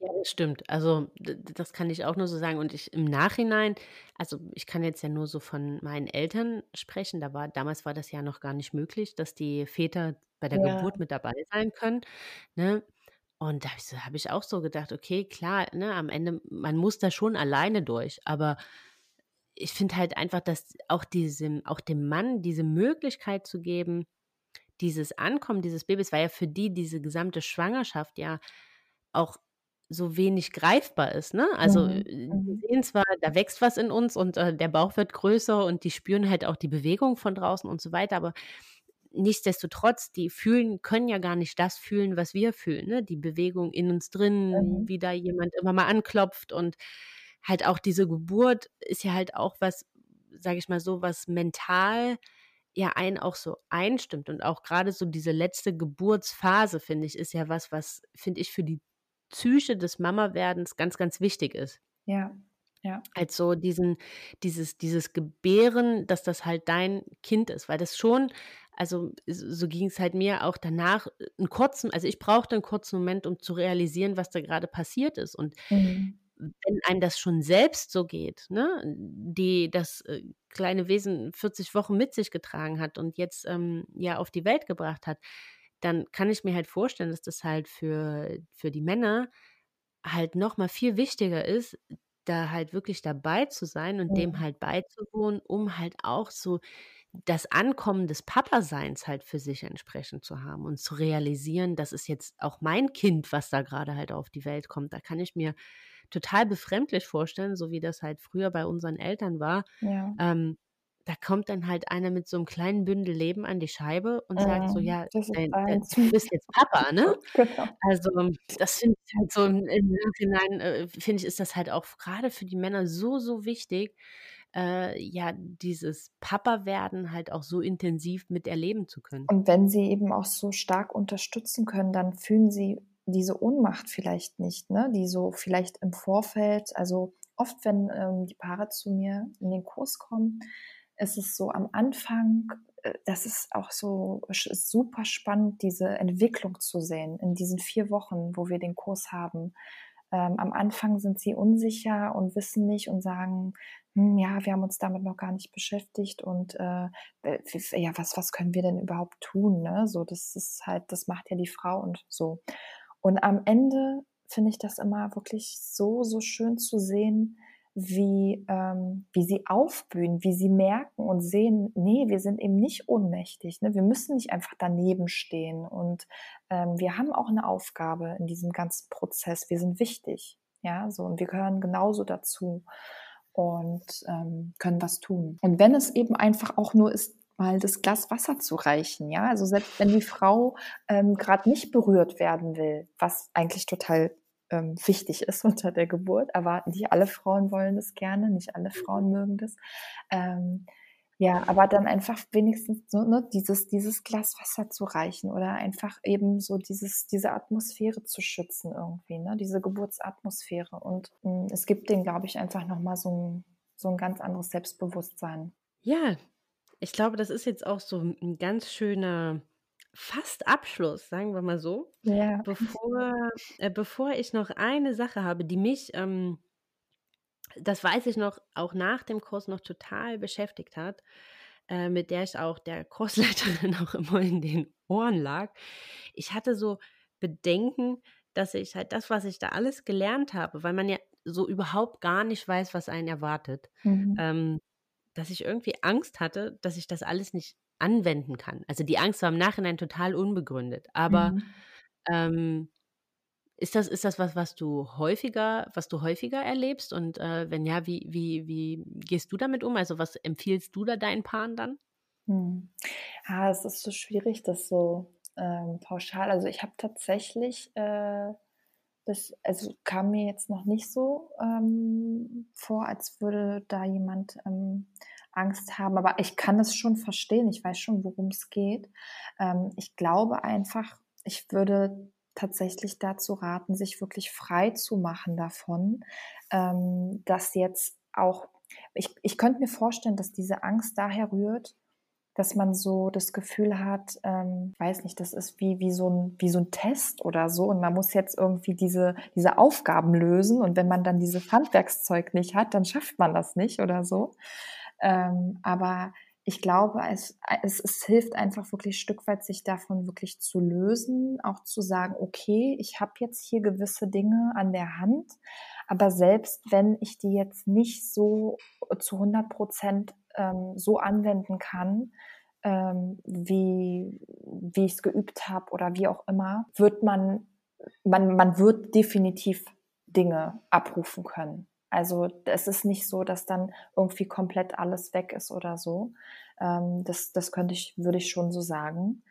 Ja, das stimmt. Also, das kann ich auch nur so sagen und ich im Nachhinein also, ich kann jetzt ja nur so von meinen Eltern sprechen, da war damals war das ja noch gar nicht möglich, dass die Väter bei der Ja. Geburt mit dabei sein können, ne? Und da habe ich so habe ich auch so gedacht: „Okay, klar, ne, am Ende man muss da schon alleine durch.“ Aber ich finde halt einfach, dass auch diesem auch dem Mann diese Möglichkeit zu geben, dieses Ankommen dieses Babys weil ja für die diese gesamte Schwangerschaft ja auch so wenig greifbar ist, ne? Also, äh, Mhm. Mhm. sehen zwar, da wächst was in uns und, äh, der Bauch wird größer und die spüren halt auch die Bewegung von draußen und so weiter, aber nichtsdestotrotz, die fühlen können ja gar nicht das fühlen, was wir fühlen, ne? Die Bewegung in uns drin, Mhm. wie da jemand immer mal anklopft und halt auch diese Geburt ist ja halt auch was, sage ich mal so, was mental ja einen auch so einstimmt und auch grade so diese letzte Geburtsphase, finde ich, ist ja was, was, finde ich, für die Psyche des Mama-Werdens ganz, ganz wichtig ist. Ja, ja. Als so diesen dieses dieses Gebären, dass das halt dein Kind ist, weil das schon also, so ging's halt mir auch danach, äh, 'n kurzen also, ich brauchte 'n kurzen Moment, um zu realisieren, was da grade passiert ist. Und Mhm. wenn einem das schon selbst so geht, ne, die das, äh, kleine Wesen 40 Wochen mit sich getragen hat und jetzt, ähm, ja auf die Welt gebracht hat, dann kann ich mir halt vorstellen, dass das halt für für die Männer halt noch mal viel wichtiger ist, da halt wirklich dabei zu sein und dem Mhm. halt beizuwohnen, um halt auch so das Ankommen des Papaseins halt für sich entsprechend zu haben und zu realisieren: „Das ist jetzt auch mein Kind, was da grade halt auf die Welt kommt.“ Da kann ich mir total befremdlich vorstellen, so wie das halt früher bei unseren Eltern war. Ja. Ähm, da kommt dann halt einer mit so 'nem kleinen Bündel Leben an die Scheibe und sagt so: Mhm. „Ja, dein du bist jetzt Papa“, ne? Genau. Also, das finde ich halt so im Nachhinein, äh, finde ich, ist das halt auch f grade für die Männer so, so wichtig, äh, ja, dieses Papa-Werden halt auch so intensiv miterleben zu können. Und wenn sie eben auch so stark unterstützen können, dann fühlen sie diese Ohnmacht vielleicht nicht, ne, die so vielleicht im Vorfeld also, oft, wenn, ähm, die Paare zu mir in den Kurs kommen, ist es so am Anfang äh, das ist auch so sch super spannend, diese Entwicklung zu sehen in diesen 4 Wochen, wo wir den Kurs haben. Ähm, am Anfang sind sie unsicher und wissen nicht und sagen: „Hm, ja, wir haben uns damit noch gar nicht beschäftigt und, äh, ja, was was können wir denn überhaupt tun“, ne? So, das ist halt das macht ja die Frau und so. Und am Ende finde ich das immer wirklich so, so schön zu sehen, wie, ähm wie sie aufblühen, wie sie merken und sehen: „Ne, wir sind eben nicht ohnmächtig, ne? Wir müssen nicht einfach daneben stehen und, ähm, wir haben auch 'ne Aufgabe in diesem ganzen Prozess. Wir sind wichtig“, ja, so und wir gehören genauso dazu und, ähm, können was tun. Und wenn es eben einfach auch nur ist, mal das Glas Wasser zu reichen, ja? Also, selbst wenn die Frau, ähm, grad nicht berührt werden will, was eigentlich total, ähm, wichtig ist unter der Geburt, aber nicht alle Frauen wollen das gerne, nicht alle Mhm. Frauen mögen das. Ähm, ja, aber dann einfach wenigstens so, ne, dieses dieses Glas Wasser zu reichen oder einfach eben so dieses diese Atmosphäre zu schützen irgendwie, ne, diese Geburtsatmosphäre. Und, hm, es gibt denen, glaube ich, einfach noch mal so 'n so 'n ganz anderes Selbstbewusstsein. Ja, ich glaube, das ist jetzt auch so 'n 'n ganz schöner fast Abschluss, sagen wir mal so. Ja. Bevor äh, bevor ich noch eine Sache habe, die mich, ähm das weiß ich noch, auch nach dem Kurs noch total beschäftigt hat, äh, mit der ich auch der Kursleiterin auch immer in den Ohren lag. Ich hatte so Bedenken, dass ich halt das, was ich da alles gelernt habe weil man ja so überhaupt gar nicht weiß, was einen erwartet, Mhm. ähm, dass ich irgendwie Angst hatte, dass ich das alles nicht anwenden kann. Also, die Angst war im Nachhinein total unbegründet. Aber, Mhm. ähm, ist das ist das was, was du häufiger was du häufiger erlebst? Und, äh, wenn ja, wie wie wie gehst du damit um? Also, was empfiehlst du da deinen Paaren dann? Mhm. Ah, es ist so schwierig, das so, ähm, pauschal also, ich habe tatsächlich, äh, das also, kam mir jetzt noch nicht so, ähm, vor, als würde da jemand, ähm, Angst haben, aber ich kann es schon verstehen. Ich weiß schon, worum's geht. Ähm, ich glaube einfach, ich würde tatsächlich dazu raten, sich wirklich frei zu machen davon, ähm, dass jetzt auch ich, ich könnte mir vorstellen, dass diese Angst daher rührt, dass man so das Gefühl hat, ähm, weiß nicht, das ist wie, wie, so ein, wie so ein Test oder so und man muss jetzt irgendwie diese, diese Aufgaben lösen und wenn man dann dieses Handwerkszeug nicht hat, dann schafft man das nicht oder so. Ähm, aber ich glaube, es, es, es hilft einfach wirklich Stück weit, sich davon wirklich zu lösen, auch zu sagen, okay, ich habe jetzt hier gewisse Dinge an der Hand, aber selbst wenn ich die jetzt nicht so zu 100 Prozent ähm, so anwenden kann, ähm, wie, wie ich es geübt habe oder wie auch immer, wird man, man, man wird definitiv Dinge abrufen können. Also es ist nicht so, dass dann irgendwie komplett alles weg ist oder so. Ähm, das, das könnte ich, würde ich schon so sagen.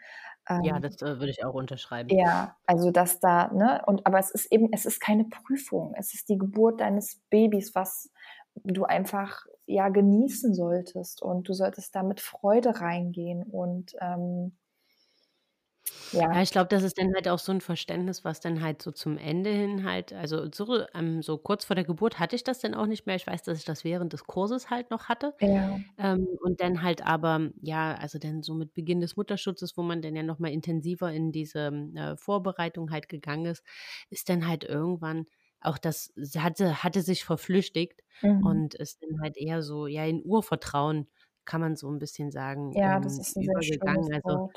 ja, ähm, das äh, würde ich auch unterschreiben. Ja, also dass da, ne, und aber es ist eben, es ist keine Prüfung. Es ist die Geburt deines Babys, was du einfach ja genießen solltest und du solltest da mit Freude reingehen und ähm, ja. ja, ich glaube, das ist dann halt auch so ein Verständnis, was dann halt so zum Ende hin halt, also so, ähm, so kurz vor der Geburt hatte ich das dann auch nicht mehr. Ich weiß, dass ich das während des Kurses halt noch hatte. Ja. Ähm, und dann halt aber, ja, also dann so mit Beginn des Mutterschutzes, wo man dann ja nochmal intensiver in diese äh, Vorbereitung halt gegangen ist, ist dann halt irgendwann auch das hatte, hatte sich verflüchtigt mhm. und ist dann halt eher so, ja, in Urvertrauen kann man so ein bisschen sagen, ja, das ähm, ist ein übergegangen. also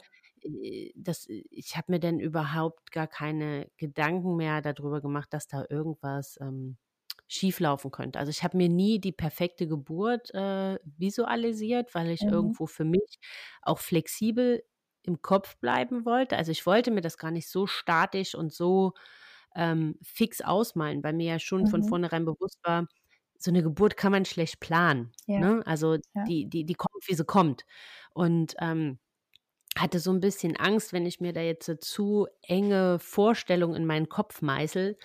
das, ich habe mir dann überhaupt gar keine Gedanken mehr darüber gemacht, dass da irgendwas ähm, schieflaufen könnte. Also ich habe mir nie die perfekte Geburt äh, visualisiert, weil ich mhm. irgendwo für mich auch flexibel im Kopf bleiben wollte. Also ich wollte mir das gar nicht so statisch und so ähm, fix ausmalen, weil mir ja schon mhm. von vornherein bewusst war, so eine Geburt kann man schlecht planen. Ja. Ne? Also ja. die, die, die kommt, wie sie kommt. Und ähm, hatte so ein bisschen Angst, wenn ich mir da jetzt eine zu enge Vorstellung in meinen Kopf meißel,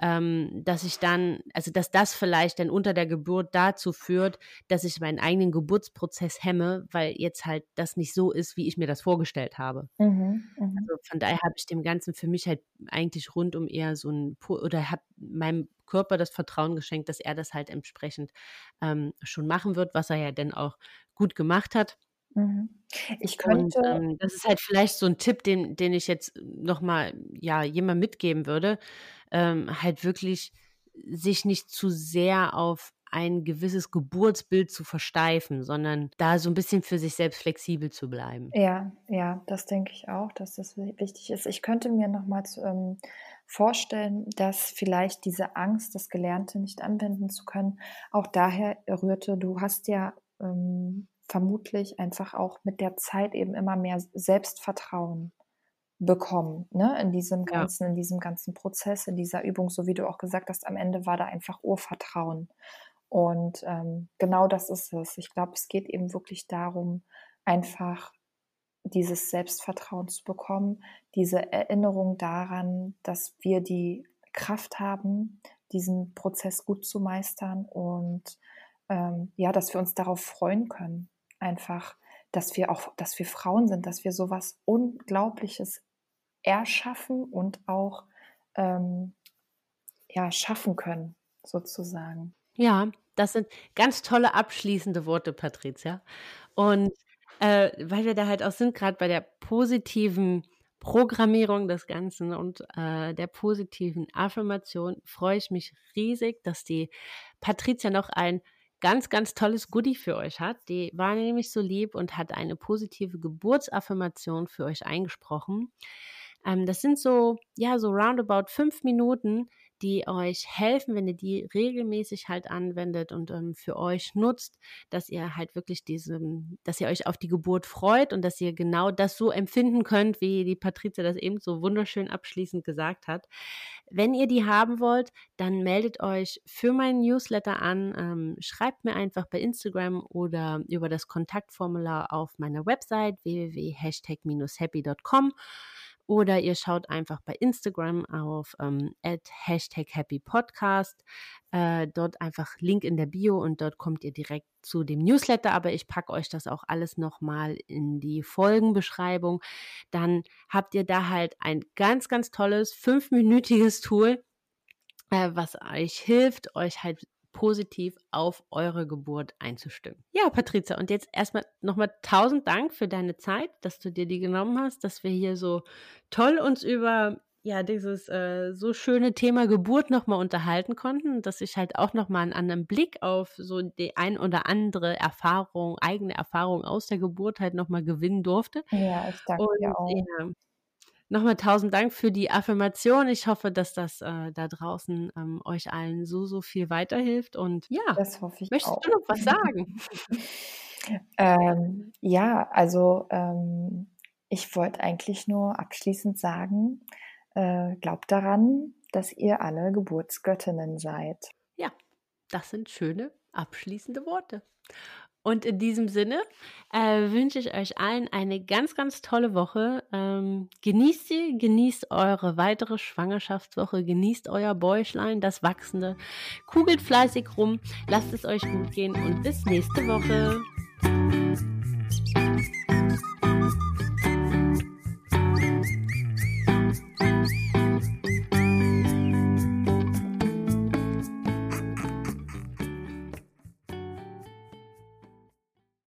ähm, dass ich dann, also dass das vielleicht dann unter der Geburt dazu führt, dass ich meinen eigenen Geburtsprozess hemme, weil jetzt halt das nicht so ist, wie ich mir das vorgestellt habe. Mhm, mhm. also von daher habe ich dem Ganzen für mich halt eigentlich rundum eher so ein, oder habe meinem Körper das Vertrauen geschenkt, dass er das halt entsprechend ähm, schon machen wird, was er ja dann auch gut gemacht hat. Mhm. Ich könnte. Und, ähm, das ist halt vielleicht so ein Tipp, den, den ich jetzt nochmal ja, jemand mitgeben würde. Ähm, halt wirklich sich nicht zu sehr auf ein gewisses Geburtsbild zu versteifen, sondern da so ein bisschen für sich selbst flexibel zu bleiben. Ja, ja, das denke ich auch, dass das wichtig ist. Ich könnte mir nochmals ähm, vorstellen, dass vielleicht diese Angst, das Gelernte nicht anwenden zu können, auch daher rührte, du hast ja ähm, vermutlich einfach auch mit der Zeit eben immer mehr Selbstvertrauen bekommen, ne, in diesem ganzen, ja. in diesem ganzen Prozess, in dieser Übung, so wie du auch gesagt hast, am Ende war da einfach Urvertrauen. Und ähm, genau das ist es. Ich glaube, es geht eben wirklich darum, einfach dieses Selbstvertrauen zu bekommen, diese Erinnerung daran, dass wir die Kraft haben, diesen Prozess gut zu meistern und ähm, ja, dass wir uns darauf freuen können einfach, dass wir auch, dass wir Frauen sind, dass wir sowas Unglaubliches erschaffen und auch ähm, ja, schaffen können, sozusagen. Ja, das sind ganz tolle abschließende Worte, Patricia. Und äh, weil wir da halt auch sind, gerade bei der positiven Programmierung des Ganzen und äh, der positiven Affirmation, freue ich mich riesig, dass die Patricia noch ein ganz, ganz tolles Goodie für euch hat. Die war nämlich so lieb und hat eine positive Geburtsaffirmation für euch eingesprochen. Ähm, das sind so, ja, so roundabout fünf Minuten, die euch helfen, wenn ihr die regelmäßig halt anwendet und ähm, für euch nutzt, dass ihr halt wirklich diese, dass ihr euch auf die Geburt freut und dass ihr genau das so empfinden könnt, wie die Patrizia das eben so wunderschön abschließend gesagt hat. Wenn ihr die haben wollt, dann meldet euch für meinen Newsletter an, ähm, schreibt mir einfach bei Instagram oder über das Kontaktformular auf meiner Website www.hashtag-happy.com oder ihr schaut einfach bei Instagram auf ähm, Hashtag Happy Podcast. Äh, dort einfach Link in der Bio und dort kommt ihr direkt zu dem Newsletter, aber ich packe euch das auch alles nochmal in die Folgenbeschreibung. Dann habt ihr da halt ein ganz, ganz tolles fünfminütiges Tool, äh, was euch hilft, euch halt positiv auf eure Geburt einzustimmen. Ja, Patrizia, und jetzt erstmal nochmal tausend Dank für deine Zeit, dass du dir die genommen hast, dass wir hier so toll uns über ja, dieses äh, so schöne Thema Geburt nochmal unterhalten konnten, dass ich halt auch nochmal einen anderen Blick auf so die ein oder andere Erfahrung, eigene Erfahrung aus der Geburt halt nochmal gewinnen durfte. Ja, ich danke und, dir auch. Ja, Nochmal tausend Dank für die Affirmation. Ich hoffe, dass das äh, da draußen ähm, euch allen so, so viel weiterhilft. Und ja, das hoffe ich möchtest auch. du noch was sagen? ähm, ja, also ähm, ich wollte eigentlich nur abschließend sagen, äh, glaubt daran, dass ihr alle Geburtsgöttinnen seid. Ja, das sind schöne abschließende Worte. Und in diesem Sinne äh, wünsche ich euch allen eine ganz, ganz tolle Woche. Ähm, genießt sie, genießt eure weitere Schwangerschaftswoche, genießt euer Bäuchlein, das Wachsende. Kugelt fleißig rum, lasst es euch gut gehen und bis nächste Woche.